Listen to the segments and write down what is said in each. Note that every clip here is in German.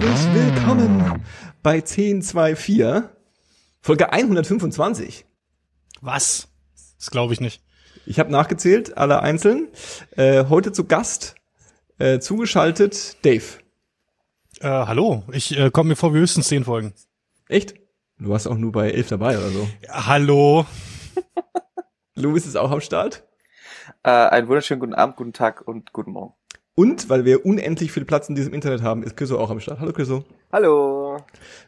herzlich willkommen bei 1024, Folge 125. Was? Das glaube ich nicht. Ich habe nachgezählt, alle einzeln. Äh, heute zu Gast, äh, zugeschaltet, Dave. Äh, hallo, ich äh, komme mir vor wie höchstens zehn Folgen. Echt? Du warst auch nur bei elf dabei oder so. Ja, hallo. Louis ist auch am Start. Äh, einen wunderschönen guten Abend, guten Tag und guten Morgen. Und weil wir unendlich viel Platz in diesem Internet haben, ist Chriso auch am Start. Hallo Chriso. Hallo.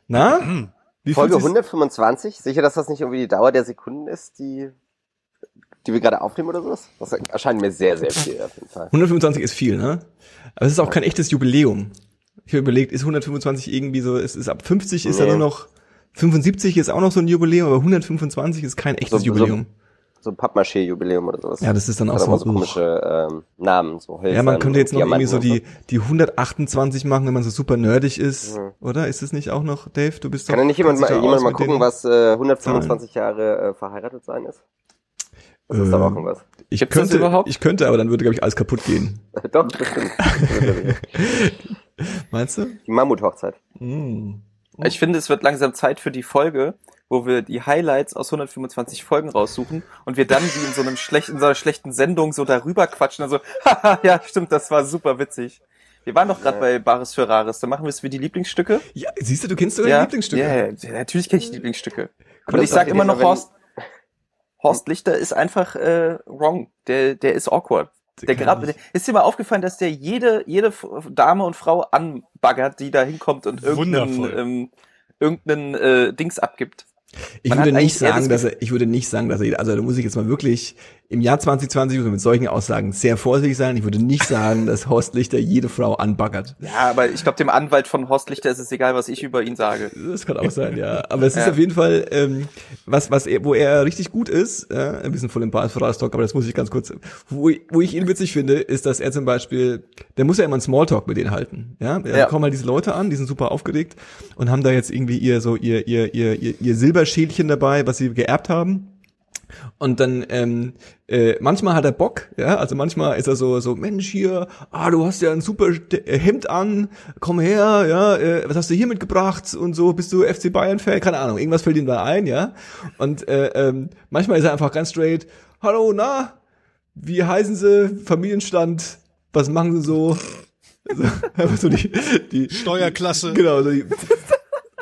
Na? Wie Folge fühlt sich's- 125. Sicher, dass das nicht irgendwie die Dauer der Sekunden ist, die, die wir gerade aufnehmen oder sowas? Das erscheint mir sehr, sehr viel auf jeden Fall. 125 ist viel, ne? Aber es ist auch kein echtes Jubiläum. Ich habe überlegt, ist 125 irgendwie so, es ist ab 50 ist Nee. da nur noch, 75 ist auch noch so ein Jubiläum, aber 125 ist kein echtes So- Jubiläum. So ein Pappmaché-Jubiläum oder sowas. Ja, das ist dann auch so, so uch. komische ähm, Namen, so Ja, man könnte jetzt noch irgendwie so die, Diamanten die 128 machen, wenn man so super nerdig ist, Mhm. oder? Ist es nicht auch noch, Dave? Du bist Kann doch, ja nicht jemand mal, jemand mal gucken, was äh, 125 Jahre äh, verheiratet sein ist? Das ist doch auch irgendwas. Ich Gibt's könnte, überhaupt? ich könnte, aber dann würde, glaube ich, alles kaputt gehen. Doch, bestimmt. Meinst du? die Mammuthochzeit. Mm. Ich finde, es wird langsam Zeit für die Folge, wo wir die Highlights aus 125 Folgen raussuchen und wir dann wie in so einem schlechten, in so einer schlechten Sendung so darüber quatschen und so, haha, ja, stimmt, das war super witzig. Wir waren doch gerade bei Bares für Rares, dann machen wir es wie die Lieblingsstücke. Ja, siehst du, du kennst sogar ja, die Lieblingsstücke. Ja, ja, natürlich kenne ich die Lieblingsstücke. Aber Und das ich sag ist immer noch Horst, Horst Lichter ist einfach äh, wrong. Der, der ist awkward. Der grad, nicht. ist dir mal aufgefallen, dass der jede, jede Dame und Frau anbaggert, die da hinkommt und irgendeinen, ähm, irgendeinen äh, Dings abgibt. Ich Man würde nicht sagen, das dass er, ich würde nicht sagen, dass er, also da muss ich jetzt mal wirklich im Jahr 2020 muss man mit solchen Aussagen sehr vorsichtig sein. Ich würde nicht sagen, dass Horst Lichter jede Frau anbaggert. Ja, aber ich glaube, dem Anwalt von Horst Lichter ist es egal, was ich über ihn sage. Das kann auch sein, ja. Aber es ist Ja. auf jeden Fall, ähm, was, was er, wo er richtig gut ist, äh, ein bisschen voll im Talk, aber das muss ich ganz kurz, wo, ich- wo ich ihn witzig finde, ist, dass er zum Beispiel, der muss ja immer einen Smalltalk mit denen halten, ja. Da Ja. kommen halt diese Leute an, die sind super aufgeregt und haben da jetzt irgendwie ihr, so, ihr, ihr, ihr, ihr, ihr Silberschälchen dabei, was sie geerbt haben. Und dann ähm, äh, manchmal hat er Bock, ja, also manchmal ist er so so Mensch hier, ah du hast ja ein super äh, Hemd an, komm her, ja, äh, was hast du hier mitgebracht und so, bist du FC Bayern Fan, keine Ahnung, irgendwas fällt ihm da ein, ja. Und äh, ähm, manchmal ist er einfach ganz straight, hallo, na, wie heißen Sie, Familienstand, was machen Sie so? Also, einfach so die, die Steuerklasse. Genau, so die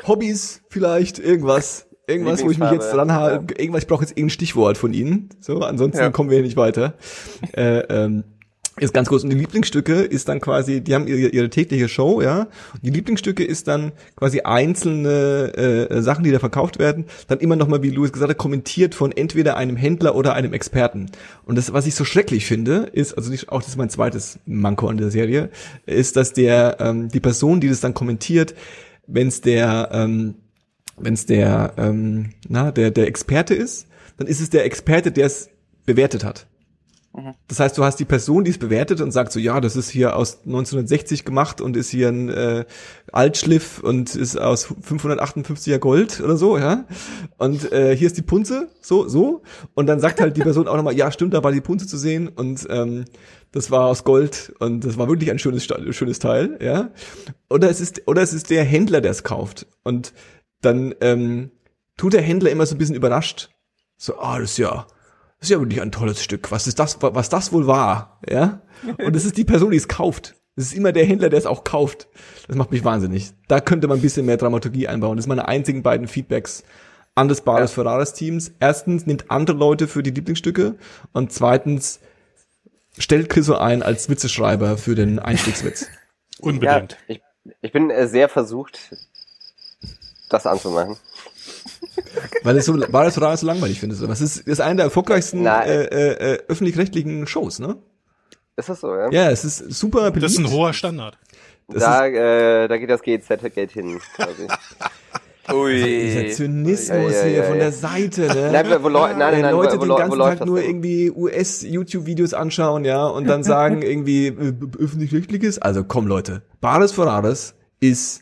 Hobbys vielleicht, irgendwas. Irgendwas, wo ich mich jetzt dran halte. Irgendwas, ich brauche jetzt irgendein Stichwort von Ihnen. So, ansonsten Ja. kommen wir hier nicht weiter. äh, ähm, ist ganz kurz. Und die Lieblingsstücke ist dann quasi, die haben ihre, ihre tägliche Show, ja. Und die Lieblingsstücke ist dann quasi einzelne äh, Sachen, die da verkauft werden, dann immer nochmal, wie Louis gesagt hat, kommentiert von entweder einem Händler oder einem Experten. Und das, was ich so schrecklich finde, ist, also nicht, auch das ist mein zweites Manko an der Serie, ist, dass der, ähm, die Person, die das dann kommentiert, wenn es der, ähm, wenn es der, ähm, na, der, der Experte ist, dann ist es der Experte, der es bewertet hat. Das heißt, du hast die Person, die es bewertet und sagt so, ja, das ist hier aus 1960 gemacht und ist hier ein äh, Altschliff und ist aus 558er Gold oder so, ja. Und äh, hier ist die Punze, so, so. Und dann sagt halt die Person auch nochmal, ja, stimmt, da war die Punze zu sehen und ähm, das war aus Gold und das war wirklich ein schönes, schönes Teil, ja. Oder es ist, oder es ist der Händler, der es kauft. Und dann ähm, tut der Händler immer so ein bisschen überrascht. So, ah, das ist ja, das ist ja wirklich ein tolles Stück. Was ist das, was das wohl war? Ja? Und es ist die Person, die es kauft. Es ist immer der Händler, der es auch kauft. Das macht mich wahnsinnig. Da könnte man ein bisschen mehr Dramaturgie einbauen. Das sind meine einzigen beiden Feedbacks an das Bares Ferraris Teams. Erstens, nimmt andere Leute für die Lieblingsstücke. Und zweitens, stellt Chriso ein als Witzeschreiber für den Einstiegswitz. Ja, Unbedingt. ich, ich bin äh, sehr versucht, das anzumachen. Weil es so Bares Ferraris so langweilig findest. Das ist, ist eine der erfolgreichsten äh, äh, äh, öffentlich-rechtlichen Shows, ne? Ist das so, ja? Ja, es ist super beliebt. Das ist ein hoher Standard. Das da, äh, da geht das GZ-Geld hin, quasi. Ui. Dieser Zynismus Ja, ja, hier ja, von der Seite, ne? Nein, wo Leu- nein, nein, nein, Leute wo- wo den ganzen Tag das nur denn? irgendwie US-YouTube-Videos anschauen, ja, und dann sagen irgendwie äh, öffentlich-rechtliches. Also komm Leute, Bares Ferraris ist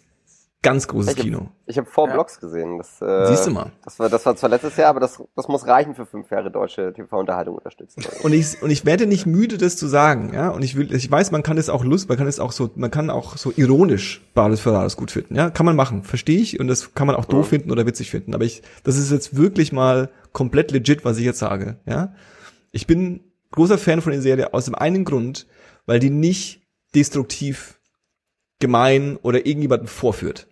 Ganz großes Ich hab- Kino. Ich habe Four Ja. Blocks gesehen. Das, äh, Siehst du mal. Das war, das war zwar letztes Jahr, aber das, das muss reichen für fünf Jahre deutsche TV-Unterhaltung unterstützen. Und ich, und ich werde nicht müde, das zu sagen, ja. Und ich will, ich weiß, man kann es auch Lust, man kann es auch so, man kann auch so ironisch Bares Ferraris gut finden, ja. Kann man machen, verstehe ich. Und das kann man auch doof finden oder witzig finden. Aber ich, das ist jetzt wirklich mal komplett legit, was ich jetzt sage, ja. Ich bin großer Fan von der Serie aus dem einen Grund, weil die nicht destruktiv, gemein oder irgendjemanden vorführt.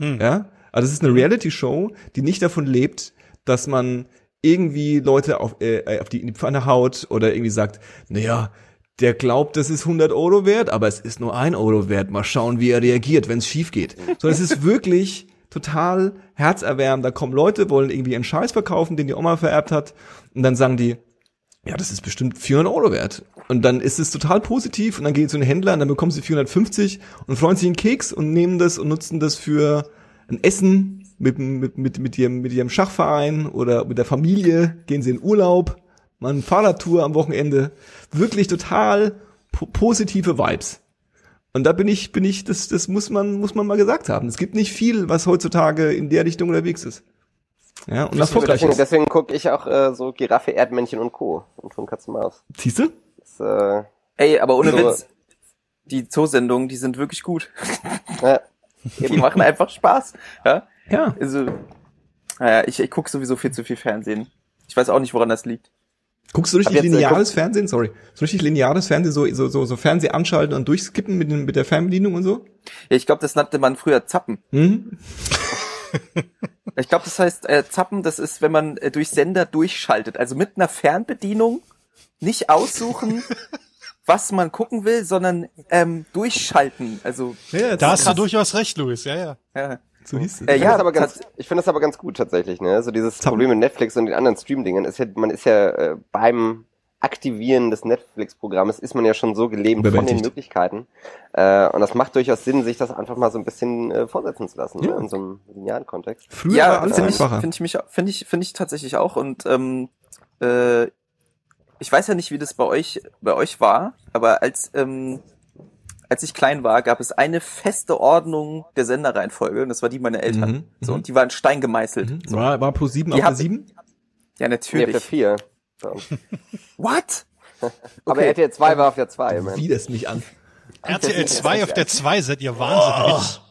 Hm. Ja? Also es ist eine Reality-Show, die nicht davon lebt, dass man irgendwie Leute auf, äh, auf die, in die Pfanne haut oder irgendwie sagt, naja, der glaubt, das ist 100 Euro wert, aber es ist nur ein Euro wert. Mal schauen, wie er reagiert, wenn es schief geht. Sondern es ist wirklich total herzerwärmend. Da kommen Leute, wollen irgendwie einen Scheiß verkaufen, den die Oma vererbt hat. Und dann sagen die, ja, das ist bestimmt 400 Euro wert. Und dann ist es total positiv und dann gehen sie zu den Händler und dann bekommen sie 450 und freuen sich einen Keks und nehmen das und nutzen das für ein Essen mit, mit, mit, mit, ihrem, mit ihrem Schachverein oder mit der Familie, gehen sie in Urlaub, machen eine Fahrradtour am Wochenende. Wirklich total po positive Vibes. Und da bin ich, bin ich, das, das muss man, muss man mal gesagt haben. Es gibt nicht viel, was heutzutage in der Richtung unterwegs ist. Ja, und erfolgreich Deswegen, ist. deswegen gucke ich auch äh, so Giraffe, Erdmännchen und Co. und von Katze Maus. Siehst du? Das, äh, Ey, aber ohne So. Witz, die Zoosendungen, die sind wirklich gut. ja. Die machen einfach Spaß. Ja, Ja. also, naja, ich, ich gucke sowieso viel zu viel Fernsehen. Ich weiß auch nicht, woran das liegt. Guckst du richtig jetzt, äh, lineares Fernsehen? Sorry. So richtig lineares Fernsehen, so, so, so, so Fernseh anschalten und durchskippen mit, mit der Fernbedienung und so? Ja, ich glaube, das nannte man früher Zappen. Hm? Ich glaube, das heißt, äh, Zappen, das ist, wenn man äh, durch Sender durchschaltet. Also mit einer Fernbedienung nicht aussuchen, was man gucken will, sondern ähm, durchschalten. Also, Ja, Da hast du durchaus recht, Louis. Ja, ja. ja. So hieß es. Äh, Ich finde ja, das aber ganz, tats- ich finde das aber ganz gut tatsächlich, ne? So dieses Zappen. Problem mit Netflix und den anderen Stream-Dingen ist ja, man ist ja äh, beim Aktivieren des Netflix-Programmes ist man ja schon so gelebt von den Möglichkeiten. Äh, und das macht durchaus Sinn, sich das einfach mal so ein bisschen äh, vorsetzen zu lassen, ne, ja. ne? in so einem linearen Kontext. Früher ja, war alles äh, find. Finde ich, mich, find ich, find ich tatsächlich auch. Und ähm, äh, ich weiß ja nicht, wie das bei euch, bei euch war, aber als, ähm, als ich klein war, gab es eine feste Ordnung der Senderreihenfolge und das war die meiner Eltern. Mhm. So, mhm. und die waren steingemeißelt. Mhm. So. War, war pro sieben die sieben? Ja, natürlich. Nee, 4 schon. What? Aber okay. RTL 2 war auf der 2, man. das nicht an. RTL 2 auf der 2 seid ihr wahnsinnig. Oh.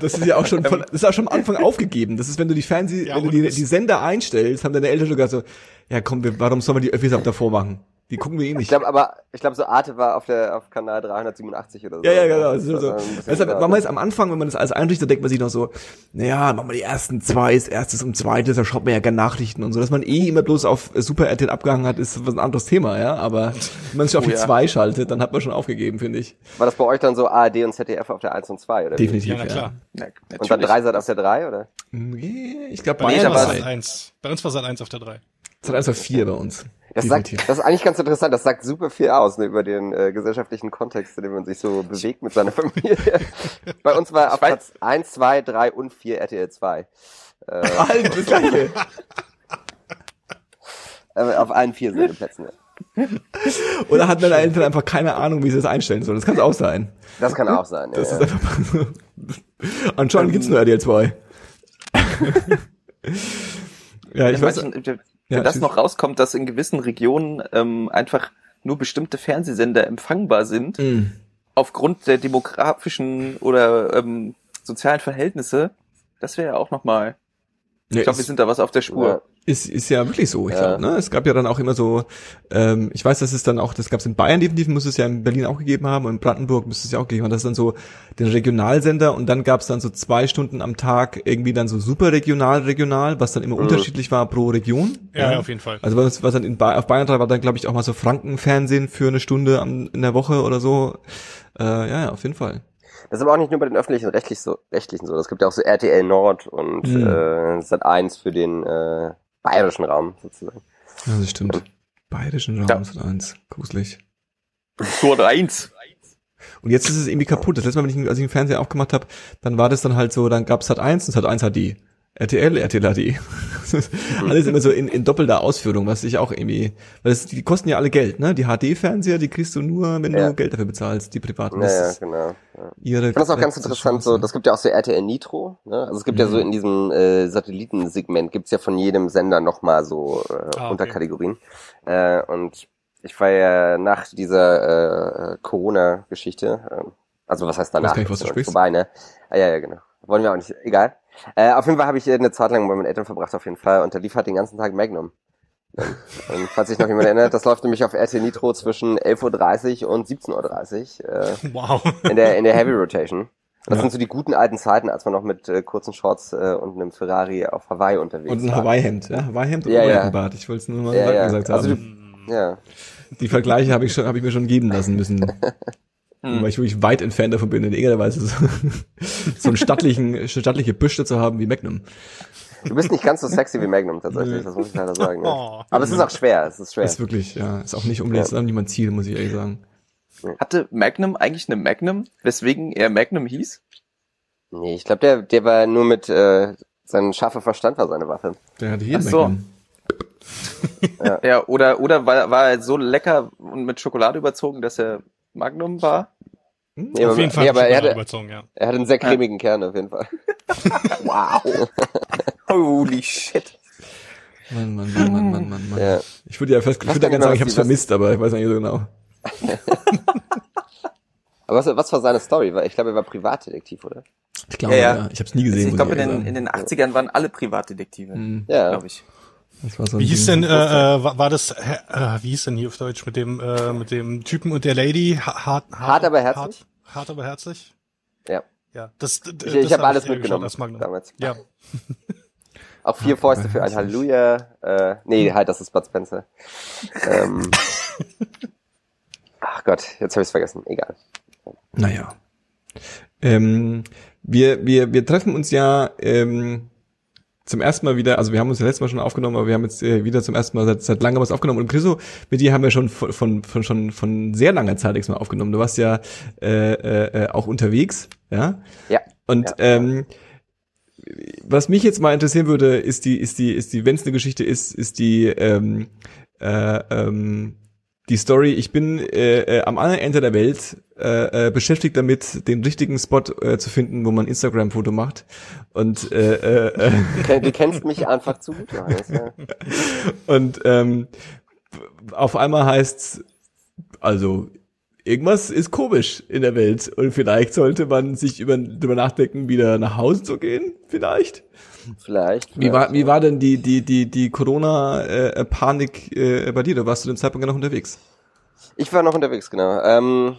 Das ist ja auch schon von, das ist auch schon am Anfang aufgegeben. Das ist, wenn du die Fernseh, ja, wenn du die, die Sender einstellst, haben deine Eltern sogar so, ja komm, warum sollen wir die Öffis ab davor machen? Die gucken wir eh Ich nicht. glaube aber, ich glaube so Arte war auf der auf Kanal 387 oder so. Ja, ja, genau. Das ist so. Deshalb, da. man jetzt am Anfang, wenn man das alles einrichtet, denkt man sich noch so, naja, machen wir die ersten zwei, das erstes und zweites, da schaut man ja gerne Nachrichten und so. Dass man eh immer bloß auf Super RTL abgehangen hat, ist was ein anderes Thema, ja. Aber wenn man sich auf Oh die ja. zwei schaltet, dann hat man schon aufgegeben, finde ich. War das bei euch dann so ARD und ZDF auf der 1 und 2, oder? Definitiv, Ja, na klar. Na, Und dann. Dreisat auf der 3, oder? Nee, Ich glaube, Bei es 1. Bei uns war Sat 1 auf der 3. hat einfach vier bei uns. Das, sagt, das ist eigentlich ganz interessant. Das sagt super viel aus ne, über den äh, gesellschaftlichen Kontext, in dem man sich so bewegt mit seiner Familie. Bei uns war auf Platz 1, 2, 3 und 4 RTL 2. Äh, Alter, das gleiche. äh, auf allen vier Sendeplätzen. Ja. Oder hat meine Eltern einfach keine Ahnung, wie sie das einstellen sollen. Das kann es auch sein. Das kann auch sein. Ja, Das ist ja. einfach so. Anscheinend gibt's nur RTL 2. ja, ich weiß. manchen, wenn Ja, das noch rauskommt, dass in gewissen Regionen ähm, einfach nur bestimmte Fernsehsender empfangbar sind, Mm. aufgrund der demografischen oder ähm, sozialen Verhältnisse, das wäre ja auch nochmal. Ja, Ich glaube, wir sind da was auf der Spur. Ja. ist, ist ja wirklich so. Ich Ja. glaube, ne? Es gab ja dann auch immer so, ähm, ich weiß, dass es dann auch, das gab es in Bayern definitiv, muss es ja in Berlin auch gegeben haben und in Brandenburg müsste es ja auch gegeben haben. Das ist dann so den Regionalsender und dann gab es dann so zwei Stunden am Tag irgendwie dann so super regional, regional, was dann immer unterschiedlich war pro Region. Ja, ja, auf jeden Fall. Also was, was dann in ba auf Bayern 3 war dann, glaube ich, auch mal so Frankenfernsehen für eine Stunde am, in der Woche oder so. Äh, ja, ja, auf jeden Fall. Das ist aber auch nicht nur bei den öffentlichen rechtlich so, rechtlichen so. Es gibt ja auch so RTL Nord und Mhm. äh, Sat 1 für den äh, bayerischen Raum sozusagen. Ja, das stimmt. Bayerischen Raum Ja. ja. eins. Gruselig. Tor 1. Und jetzt ist es irgendwie kaputt. Das letzte Mal, wenn ich, als ich den Fernseher aufgemacht habe, dann war das dann halt so, dann gab's Sat 1 und Sat 1 HD. RTL, RTL HD. Alles immer so in, in doppelter Ausführung, was ich auch irgendwie, weil das, die kosten ja alle Geld, ne? Die HD-Fernseher, die kriegst du nur, wenn Ja. du Geld dafür bezahlst, die privaten. Ja, Das ja, ist genau. Ja. ihre Ich fand das auch ganz interessant, Chance. so, das gibt ja auch so RTL Nitro, ne? Also es gibt ja Mhm. so in diesem äh, Satellitensegment gibt's ja von jedem Sender nochmal so äh, Ah, okay. Unterkategorien. Äh, und ich war ja nach dieser äh, Corona-Geschichte, äh, also was heißt danach? Weiß gar nicht, was du sprichst. Vorbei, ne? Ah, ja, ja, genau. Wollen wir auch nicht, egal. Äh, auf jeden Fall habe ich eine Zeit lang bei meinen Eltern verbracht, auf jeden Fall, und da lief halt den ganzen Tag Magnum. Und falls sich noch jemand erinnert, das läuft nämlich auf RTL Nitro zwischen 11.30 Uhr und 17.30 Uhr. Äh, Wow. in der, in der Heavy Rotation. Und das Ja. sind so die guten alten Zeiten, als man noch mit äh, kurzen Shorts äh, und einem Ferrari auf Hawaii unterwegs Und ein war. Hawaii-Hemd, ja? Hawaii-Hemd und Ja, ja. Oberlippenbart. Ich wollte es nur mal Ja, ja. gesagt Also haben. Ja, Die Vergleiche habe ich schon, habe ich mir schon geben lassen müssen. Hm. Weil ich wirklich weit entfernt davon bin, in irgendeiner Weise so, so einen stattlichen, stattliche Büste zu haben wie Magnum. du bist nicht ganz so sexy wie Magnum tatsächlich, das muss ich leider sagen. Ja. Oh. Aber es ist auch schwer, es ist schwer. Ist wirklich, ja, ist auch nicht unbedingt, auch nicht mein Ziel, muss ich ehrlich sagen. Hatte Magnum eigentlich eine Magnum, weswegen er Magnum hieß? Nee, ich glaube, der, der war nur mit, äh, sein scharfer Verstand war seine Waffe. Der hatte hier Ach so. Magnum. Ja, oder, oder war, war er so lecker und mit Schokolade überzogen, dass er Magnum war? Nee, Auf aber, jeden Fall nee, aber er, hatte, überzogen, ja. er hatte einen sehr cremigen Kern auf jeden Fall. Wow. Holy shit. Mann, Mann, Mann, Mann, Mann, Mann, Mann. Ja. Ich würde ja fest, ich würde ja nicht sagen, ich die- vermisst, aber ich weiß nicht so genau. Aber was, was war seine Story? Ich glaube, er war Privatdetektiv, oder? Ich glaube, Ja, ja, ja. ich habe es nie gesehen. ich glaube, in in den 80ern waren alle Privatdetektive, sagen. Ja. glaube ich. Das war so Wie hieß denn, äh, äh, war, war das, äh, wie hieß denn hier auf Deutsch mit dem, äh, mit dem Typen und der Lady? Ha- Hart, Hart, aber herzlich? Hart, hart aber herzlich? Ja. Ja, das, d- Ich, das ich habe hab alles geschaut mitgenommen damals. Ja. Auch vier Fäuste für ein Halleluja. Äh, nee, halt, das ist Bud Spencer. ähm, ach Gott, jetzt habe ich vergessen. Egal. Naja. Ähm, wir, wir, wir treffen uns ja ähm, zum ersten Mal wieder, also wir haben uns ja letztes Mal schon aufgenommen, aber wir haben jetzt äh, wieder zum ersten Mal seit, seit langem was aufgenommen. Und Chriso, mit dir haben wir schon von, von, von, schon von sehr langer Zeit nichts mehr aufgenommen. Du warst ja äh, äh, äh, auch unterwegs, ja? Ja. Und Ja. ähm, was mich jetzt mal interessieren würde, ist die, ist die, ist die, wenn es eine Geschichte ist, ist die, ähm, äh, ähm, die Story, ich bin äh, äh, am anderen Ende der Welt äh, äh, beschäftigt damit, den richtigen Spot äh, zu finden, wo man Instagram-Foto macht. Und äh, äh, äh, Du, kenn, du kennst mich einfach zu gut, Johannes. Ja. und ähm, auf einmal heißt's, also irgendwas ist komisch in der Welt und vielleicht sollte man sich über, drüber nachdenken, wieder nach Hause zu gehen, vielleicht. Vielleicht. Wie war, wie war denn die, die, die, die Corona-Panik äh, bei dir? Da warst du zu dem Zeitpunkt noch unterwegs. Ich war noch unterwegs, genau. Ähm,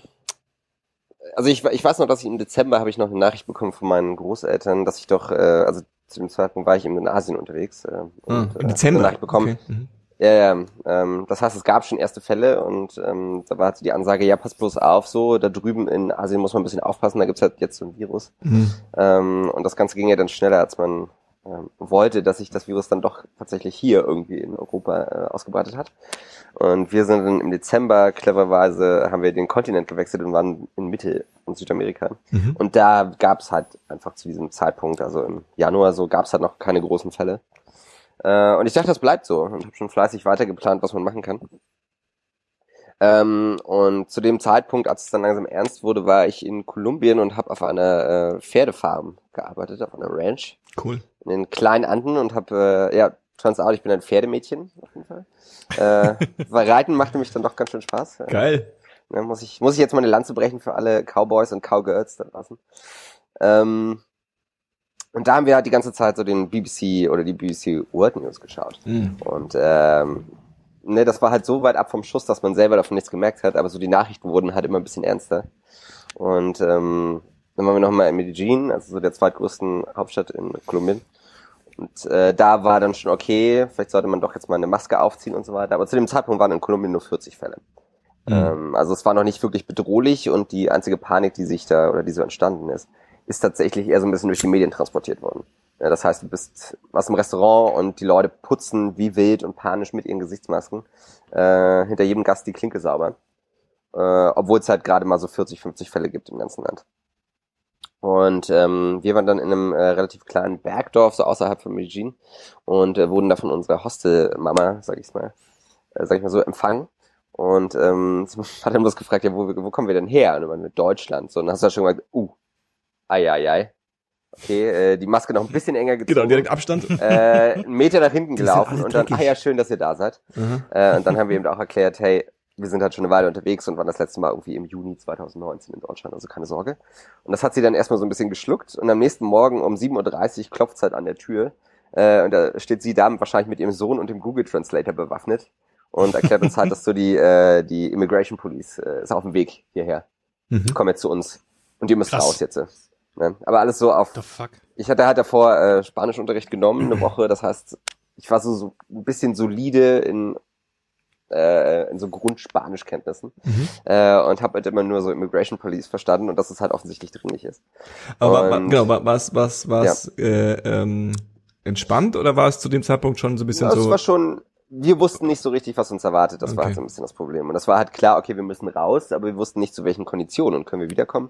also ich, ich weiß noch, dass ich im Dezember habe ich noch eine Nachricht bekommen von meinen Großeltern, dass ich doch, äh, also zu dem Zeitpunkt war ich eben in Asien unterwegs. Äh, und, Ah, äh, Im Dezember. Eine Nachricht bekommen. Okay. Mhm. Ja, ja. Ähm, das heißt, es gab schon erste Fälle und ähm, da war halt die Ansage, ja, pass bloß auf, so, da drüben in Asien muss man ein bisschen aufpassen, da gibt's halt jetzt so ein Virus. Mhm. Ähm, und das Ganze ging ja dann schneller, als man ähm, wollte, dass sich das Virus dann doch tatsächlich hier irgendwie in Europa äh, ausgebreitet hat. Und wir sind dann im Dezember, cleverweise, haben wir den Kontinent gewechselt und waren in Mittel- und Südamerika. Mhm. Und da gab's halt einfach zu diesem Zeitpunkt, also im Januar so, gab's halt noch keine großen Fälle. Äh, und ich dachte, das bleibt so und habe schon fleißig weitergeplant, was man machen kann. Ähm, und zu dem Zeitpunkt, als es dann langsam ernst wurde, war ich in Kolumbien und habe auf einer äh, Pferdefarm gearbeitet, auf einer Ranch Cool. in den kleinen Anden und habe, äh, ja, turns out, ich bin ein Pferdemädchen auf jeden Fall. Äh, weil Reiten machte mich dann doch ganz schön Spaß. Geil. Ne, muss ich, muss ich jetzt mal eine Lanze brechen für alle Cowboys und Cowgirls da draußen. Ähm, und da haben wir halt die ganze Zeit so den BBC oder die BBC World News geschaut. Mhm. Und ähm, ne, das war halt so weit ab vom Schuss, dass man selber davon nichts gemerkt hat, aber so die Nachrichten wurden halt immer ein bisschen ernster. Und ähm, dann waren wir nochmal in Medellin, also so der zweitgrößten Hauptstadt in Kolumbien. Und äh, da war dann schon okay, vielleicht sollte man doch jetzt mal eine Maske aufziehen und so weiter. Aber zu dem Zeitpunkt waren in Kolumbien nur 40 Fälle. Mhm. Ähm, also es war noch nicht wirklich bedrohlich und die einzige Panik, die sich da oder die so entstanden ist, ist tatsächlich eher so ein bisschen durch die Medien transportiert worden. Ja, das heißt, du bist was im Restaurant und die Leute putzen wie wild und panisch mit ihren Gesichtsmasken äh, hinter jedem Gast die Klinke sauber. Äh, obwohl es halt gerade mal so 40, 50 Fälle gibt im ganzen Land. Und ähm, wir waren dann in einem äh, relativ kleinen Bergdorf, so außerhalb von Medellin, und äh, wurden da von unserer Hostelmama, sag ich's mal, äh, sag ich mal so, empfangen. Und ähm, hat dann bloß gefragt, ja, wo, wo kommen wir denn her? Und dann mit Deutschland. So, und dann hast du ja schon gesagt, uh, ai. Okay, äh, die Maske noch ein bisschen enger gezogen. Genau, direkt Abstand. Äh, einen Meter nach hinten gelaufen und dann, ah ja, schön, dass ihr da seid. Mhm. Äh, und dann haben wir eben auch erklärt, hey, wir sind halt schon eine Weile unterwegs und waren das letzte Mal irgendwie im Juni 2019 in Deutschland, also keine Sorge. Und das hat sie dann erstmal so ein bisschen geschluckt und am nächsten Morgen um 7.30 Uhr klopft es halt an der Tür äh, und da steht sie da wahrscheinlich mit ihrem Sohn und dem Google Translator bewaffnet und erklärt uns halt, dass so die, äh, die Immigration Police äh, ist auf dem Weg hierher. Mhm. Komm jetzt zu uns und ihr müsst Krass. raus jetzt. Ne? Aber alles so auf The fuck? ich hatte halt davor äh, Spanischunterricht genommen, eine Woche. Das heißt, ich war so, so ein bisschen solide in, äh, in so Grundspanischkenntnissen Mhm. äh, und habe halt immer nur so Immigration Police verstanden und dass es halt offensichtlich dringlich ist. Aber Und- genau, wa- was, was, was, äh, ähm, entspannt oder war es zu dem Zeitpunkt schon so ein bisschen Ja, es so? war schon, wir wussten nicht so richtig, was uns erwartet. Das war Okay. halt so ein bisschen das Problem. Und das war halt klar, okay, wir müssen raus, aber wir wussten nicht zu welchen Konditionen und können wir wiederkommen.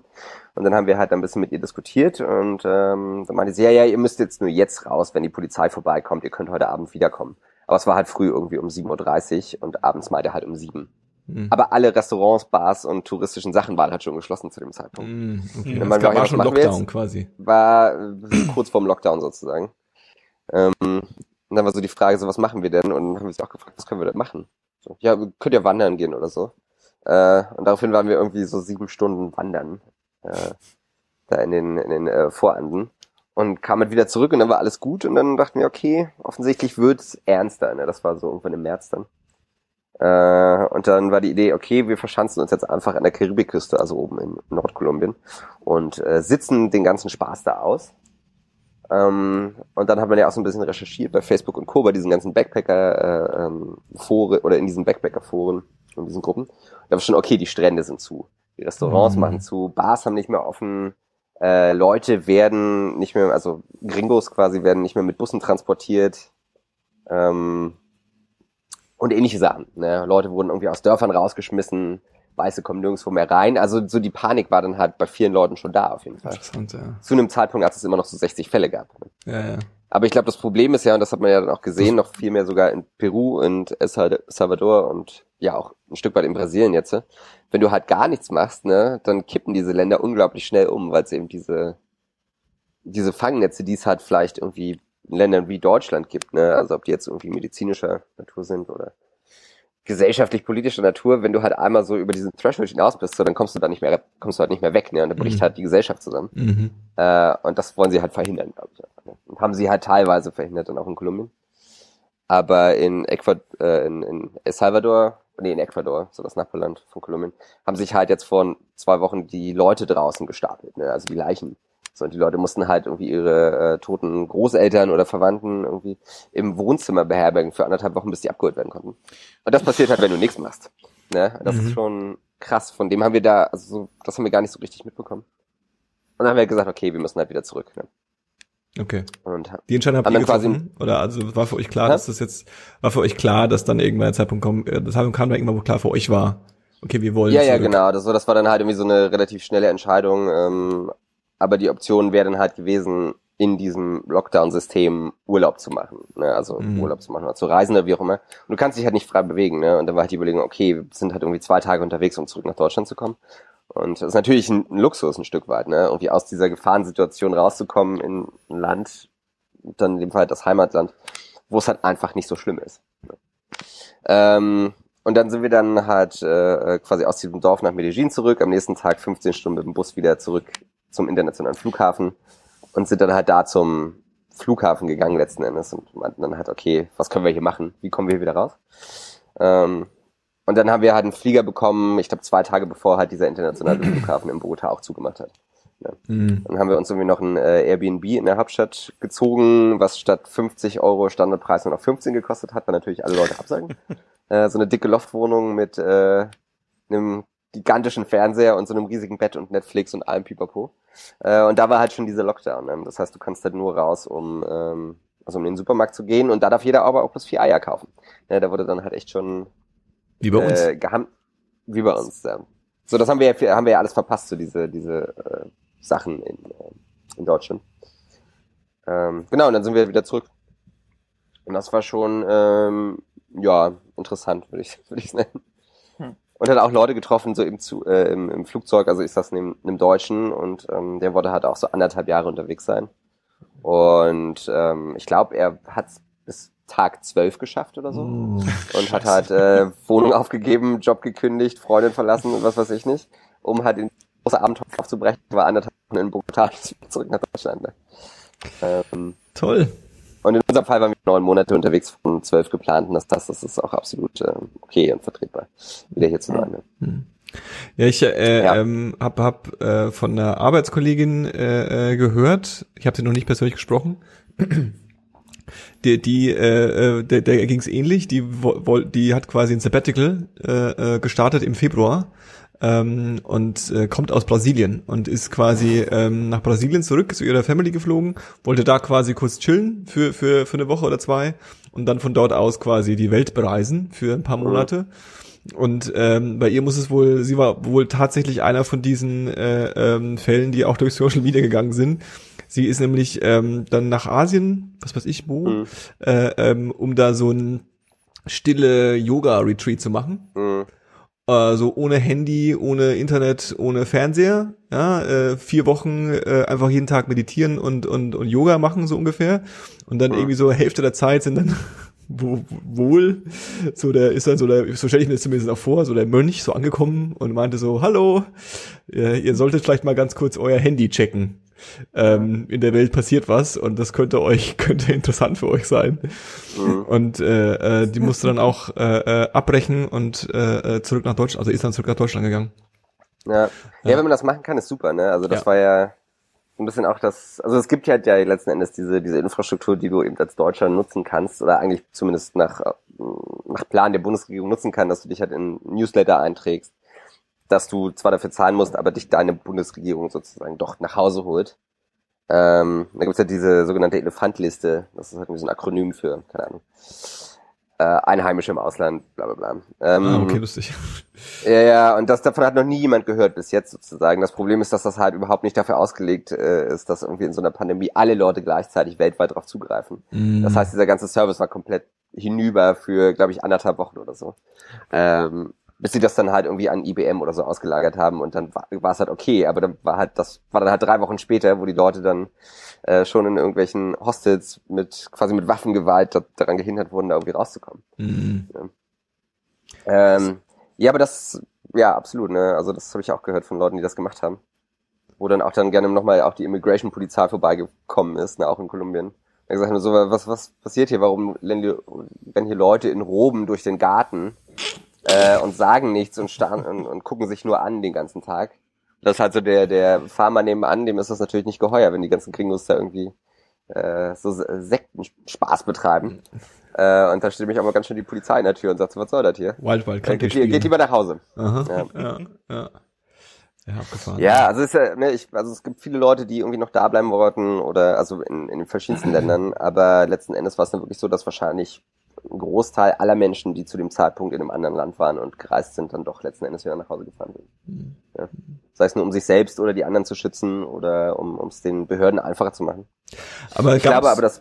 Und dann haben wir halt ein bisschen mit ihr diskutiert und ähm, dann meinte sie, ja, ja, ihr müsst jetzt nur jetzt raus, wenn die Polizei vorbeikommt, ihr könnt heute Abend wiederkommen. Aber es war halt früh irgendwie um 7.30 Uhr und abends meinte halt um 7. Mhm. Aber alle Restaurants, Bars und touristischen Sachen waren halt schon geschlossen zu dem Zeitpunkt. Mhm, okay. Man gab- war ja, war was schon Lockdown jetzt? quasi. War äh, kurz vorm Lockdown sozusagen. Ähm, und dann war so die Frage, so was machen wir denn? Und dann haben wir sie auch gefragt, was können wir denn machen? So, ja, könnt ihr wandern gehen oder so. Äh, und daraufhin waren wir irgendwie so sieben Stunden wandern. Äh, da in den, in den äh, Voranden. Und kamen halt wieder zurück und dann war alles gut und dann dachten wir, okay, offensichtlich wird's ernster. Ne? Das war so irgendwann im März dann. Äh, und dann war die Idee, okay, wir verschanzen uns jetzt einfach an der Karibikküste, also oben in Nordkolumbien und äh, sitzen den ganzen Spaß da aus. Ähm, und dann hat man ja auch so ein bisschen recherchiert bei Facebook und Co. bei diesen ganzen Backpacker äh, ähm, Foren oder in diesen Backpacker-Foren und diesen Gruppen. Da war schon, okay, die Strände sind zu, die Restaurants Mhm. machen zu, Bars haben nicht mehr offen, äh, Leute werden nicht mehr, also Gringos quasi werden nicht mehr mit Bussen transportiert. Ähm, und ähnliche Sachen. Ne? Leute wurden irgendwie aus Dörfern rausgeschmissen, Weiße kommen nirgendwo mehr rein. Also so die Panik war dann halt bei vielen Leuten schon da auf jeden Fall. Interessant, ja. Zu einem Zeitpunkt, als es immer noch so 60 Fälle gab. Ja, ja. Aber ich glaube, das Problem ist ja, und das hat man ja dann auch gesehen, noch viel mehr sogar in Peru und El Sal- Salvador und ja auch ein Stück weit in Brasilien jetzt. ne? Wenn du halt gar nichts machst, ne, dann kippen diese Länder unglaublich schnell um, weil es eben diese diese Fangnetze, die es halt vielleicht irgendwie in Ländern wie Deutschland gibt, ne, also ob die jetzt irgendwie medizinischer Natur sind oder gesellschaftlich-politischer Natur, wenn du halt einmal so über diesen Threshold hinaus bist, so, dann kommst du da nicht mehr, kommst du halt nicht mehr weg, ne, und dann bricht Mhm. halt die Gesellschaft zusammen. Mhm. Äh, und das wollen sie halt verhindern, glaube ich. einfach, ne? Und haben sie halt teilweise verhindert, dann auch in Kolumbien. Aber in, Ecuador, äh, in, in El Salvador, nee, in Ecuador, so das Nachbarland von Kolumbien, haben sich halt jetzt vor zwei Wochen die Leute draußen gestapelt, ne? also die Leichen. So, und die Leute mussten halt irgendwie ihre äh, toten Großeltern oder Verwandten irgendwie im Wohnzimmer beherbergen für anderthalb Wochen, bis die abgeholt werden konnten. Und das passiert halt, wenn du nichts machst. Ne? Das Mhm. ist schon krass. Von dem haben wir da, also so, das haben wir gar nicht so richtig mitbekommen. Und dann haben wir gesagt, okay, wir müssen halt wieder zurück. Ne? Okay. Und Die Entscheidung habt ihr dann quasi- getroffen? Oder also war für euch klar, Hä? dass das jetzt, war für euch klar, dass dann irgendwann ein Zeitpunkt kommt, äh, das Zeitpunkt kam da irgendwann, wo klar für euch war, okay, wir wollen ja, ja, zurück. genau. Das, so, das war dann halt irgendwie so eine relativ schnelle Entscheidung. Ähm, aber die Option wäre dann halt gewesen, in diesem Lockdown-System Urlaub zu machen. Ne? Also Mhm. Urlaub zu machen oder zu reisen oder wie auch immer. Und du kannst dich halt nicht frei bewegen. Ne? Und dann war halt die Überlegung, okay, wir sind halt irgendwie zwei Tage unterwegs, um zurück nach Deutschland zu kommen. Und das ist natürlich ein, ein Luxus ein Stück weit, ne? Irgendwie aus dieser Gefahrensituation rauszukommen in ein Land, dann in dem Fall das Heimatland, wo es halt einfach nicht so schlimm ist. Ne? Ähm, und dann sind wir dann halt äh, quasi aus diesem Dorf nach Medellin zurück, am nächsten Tag 15 Stunden mit dem Bus wieder zurück zum internationalen Flughafen und sind dann halt da zum Flughafen gegangen letzten Endes und meinten dann halt, okay, was können wir hier machen? Wie kommen wir hier wieder raus? Ähm, und dann haben wir halt einen Flieger bekommen, ich glaube zwei Tage bevor halt dieser internationale Flughafen in Bogota auch zugemacht hat. Mhm. Dann haben wir uns irgendwie noch ein äh, Airbnb in der Hauptstadt gezogen, was statt 50 Euro Standardpreis nur noch 15 gekostet hat, weil natürlich alle Leute absagen. äh, so eine dicke Loftwohnung mit äh, einem gigantischen Fernseher und so einem riesigen Bett und Netflix und allem Pipapo. Äh, und da war halt schon dieser Lockdown. Ne? Das heißt, du kannst halt nur raus, um ähm, also um in den Supermarkt zu gehen und da darf jeder aber auch plus vier Eier kaufen. Ja, da wurde dann halt echt schon Wie bei uns. äh, geham wie bei uns. Ja. So, das haben wir ja, haben wir ja alles verpasst, so diese, diese äh, Sachen in, äh, in Deutschland. Ähm, genau, und dann sind wir wieder zurück. Und das war schon, ähm, ja, interessant, würde ich, würde ich nennen. Und hat auch Leute getroffen, so im, zu, äh, im, im Flugzeug, also ist das neben einem Deutschen und ähm, der wollte halt auch so anderthalb Jahre unterwegs sein. Und ähm, ich glaube, er hat bis Tag zwölf geschafft oder so. Oh. Und hat halt äh, Wohnung aufgegeben, Job gekündigt, Freundin verlassen und was weiß ich nicht, um halt in große Abenteuer aufzubrechen, war anderthalb Wochen in Bogotá zurück nach Deutschland. Ne? Ähm, Toll. Und in unserem Fall waren wir neun Monate unterwegs von zwölf geplanten. Das, das, das ist auch absolut äh, okay und vertretbar, wieder hier zu sein. Ne? Ja, ich äh, Ja. Ähm, hab, hab äh, von einer Arbeitskollegin äh, äh, gehört, ich habe sie noch nicht persönlich gesprochen, die, die äh, äh, der, der ging's ähnlich, die, wo- die hat quasi ein Sabbatical äh, äh, gestartet im Februar ähm, und äh, kommt aus Brasilien und ist quasi ähm, nach Brasilien zurück zu ihrer Family geflogen, wollte da quasi kurz chillen für, für, für eine Woche oder zwei und dann von dort aus quasi die Welt bereisen für ein paar Monate. Und ähm, bei ihr muss es wohl, sie war wohl tatsächlich einer von diesen äh, ähm, Fällen, die auch durch Social Media gegangen sind. Sie ist nämlich ähm, dann nach Asien, was weiß ich wo, Mhm. äh, ähm, um da so ein stille Yoga-Retreat zu machen. Mhm. Äh, so ohne Handy, ohne Internet, ohne Fernseher. Ja, äh, vier Wochen äh, einfach jeden Tag meditieren und, und, und Yoga machen, so ungefähr. Und dann Mhm. irgendwie so Hälfte der Zeit sind dann wo, wohl, so der ist dann so der, so stelle ich mir das zumindest auch vor, so der Mönch so angekommen und meinte so, hallo, äh, ihr solltet vielleicht mal ganz kurz euer Handy checken. Ähm, in der Welt passiert was und das könnte euch, könnte interessant für euch sein. Mhm. Und äh, äh, die musste dann auch äh, äh, abbrechen und äh, äh, zurück nach Deutschland, also ist dann zurück nach Deutschland gegangen. Ja. ja, wenn man das machen kann, ist super, ne? Also das Ja. war ja ein bisschen auch das, also es gibt ja, ja letzten Endes diese, diese Infrastruktur, die du eben als Deutscher nutzen kannst, oder eigentlich zumindest nach, äh, nach Plan der Bundesregierung nutzen kann, dass du dich halt in Newsletter einträgst, dass du zwar dafür zahlen musst, aber dich deine Bundesregierung sozusagen doch nach Hause holt. Ähm, da gibt's ja diese sogenannte Elefantliste, das ist halt irgendwie so ein Akronym für, keine Ahnung, äh, Einheimische im Ausland, bla bla bla. Ähm, Ah, okay, lustig. ja, ja, und das davon hat noch nie jemand gehört bis jetzt sozusagen. Das Problem ist, dass das halt überhaupt nicht dafür ausgelegt äh, ist, dass irgendwie in so einer Pandemie alle Leute gleichzeitig weltweit darauf zugreifen. Mhm. Das heißt, dieser ganze Service war komplett hinüber für, glaube ich, anderthalb Wochen oder so. Ähm, bis sie das dann halt irgendwie an IBM oder so ausgelagert haben und dann war, es halt okay, aber dann war halt, das war dann halt drei Wochen später, wo die Leute dann äh, schon in irgendwelchen Hostels mit quasi mit Waffengewalt da, daran gehindert wurden, da irgendwie rauszukommen. Mhm. Ähm, ja, aber das, ja, absolut, ne? Also das habe ich auch gehört von Leuten, die das gemacht haben. Wo dann auch dann gerne nochmal auch die Immigration-Polizei vorbeigekommen ist, ne, auch in Kolumbien. Da gesagt haben, so, was, was passiert hier? Warum rennen hier Leute in Roben durch den Garten äh, und sagen nichts und, starren, und, und gucken sich nur an den ganzen Tag? Das ist halt so der, der Farmer nebenan, dem ist das natürlich nicht geheuer, wenn die ganzen Gringos da irgendwie äh, so Sektenspaß betreiben. Äh, und da steht mich aber ganz schön die Polizei in der Tür und sagt, so, was soll das hier? Wild Wild Äh, Country geht, geht lieber nach Hause. Aha. Ja. Ja, ja. Ja, abgefahren. Ja, also es ist ja, ne, ich, also es gibt viele Leute, die irgendwie noch da bleiben wollten oder also in, in den verschiedensten Ländern, aber letzten Endes war es dann wirklich so, dass wahrscheinlich ein Großteil aller Menschen, die zu dem Zeitpunkt in einem anderen Land waren und gereist sind, dann doch letzten Endes wieder nach Hause gefahren sind. Mhm. Ja. Sei es nur um sich selbst oder die anderen zu schützen oder um es den Behörden einfacher zu machen. Aber Ich glaube aber,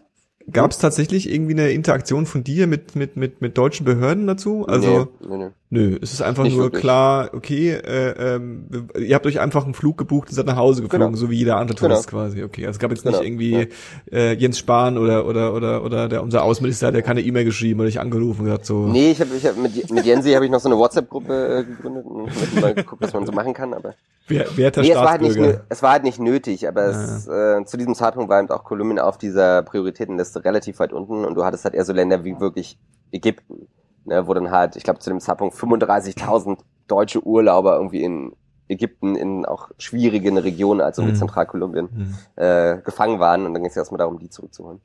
dass gab's tatsächlich irgendwie eine Interaktion von dir mit, mit, mit, mit deutschen Behörden dazu? Also, nee, nee, nee. nö, es ist einfach Nicht nur wirklich. klar, okay, äh, ähm, ihr habt euch einfach einen Flug gebucht und seid nach Hause geflogen, Genau. so wie jeder andere Genau. Tourist quasi. Okay, also es gab jetzt Genau, nicht irgendwie äh, Jens Spahn oder oder oder oder der unser Außenminister hat ja keine E-Mail geschrieben oder dich angerufen und gesagt so. Nee, ich habe ich hab mit, mit Jensi habe ich noch so eine WhatsApp-Gruppe äh, gegründet und mal geguckt, was man so machen kann, aber Wer, werter Nee, es war, halt nicht, es war halt nicht nötig, aber es, äh, zu diesem Zeitpunkt war eben auch Kolumbien auf dieser Prioritätenliste relativ weit unten und du hattest halt eher so Länder wie wirklich Ägypten, ne, wo dann halt, ich glaube zu dem Zeitpunkt 35.000 deutsche Urlauber irgendwie in Ägypten in auch schwierigen Regionen als irgendwie Mhm. Zentralkolumbien Hm. äh, gefangen waren und dann ging es erstmal darum, die zurückzuholen.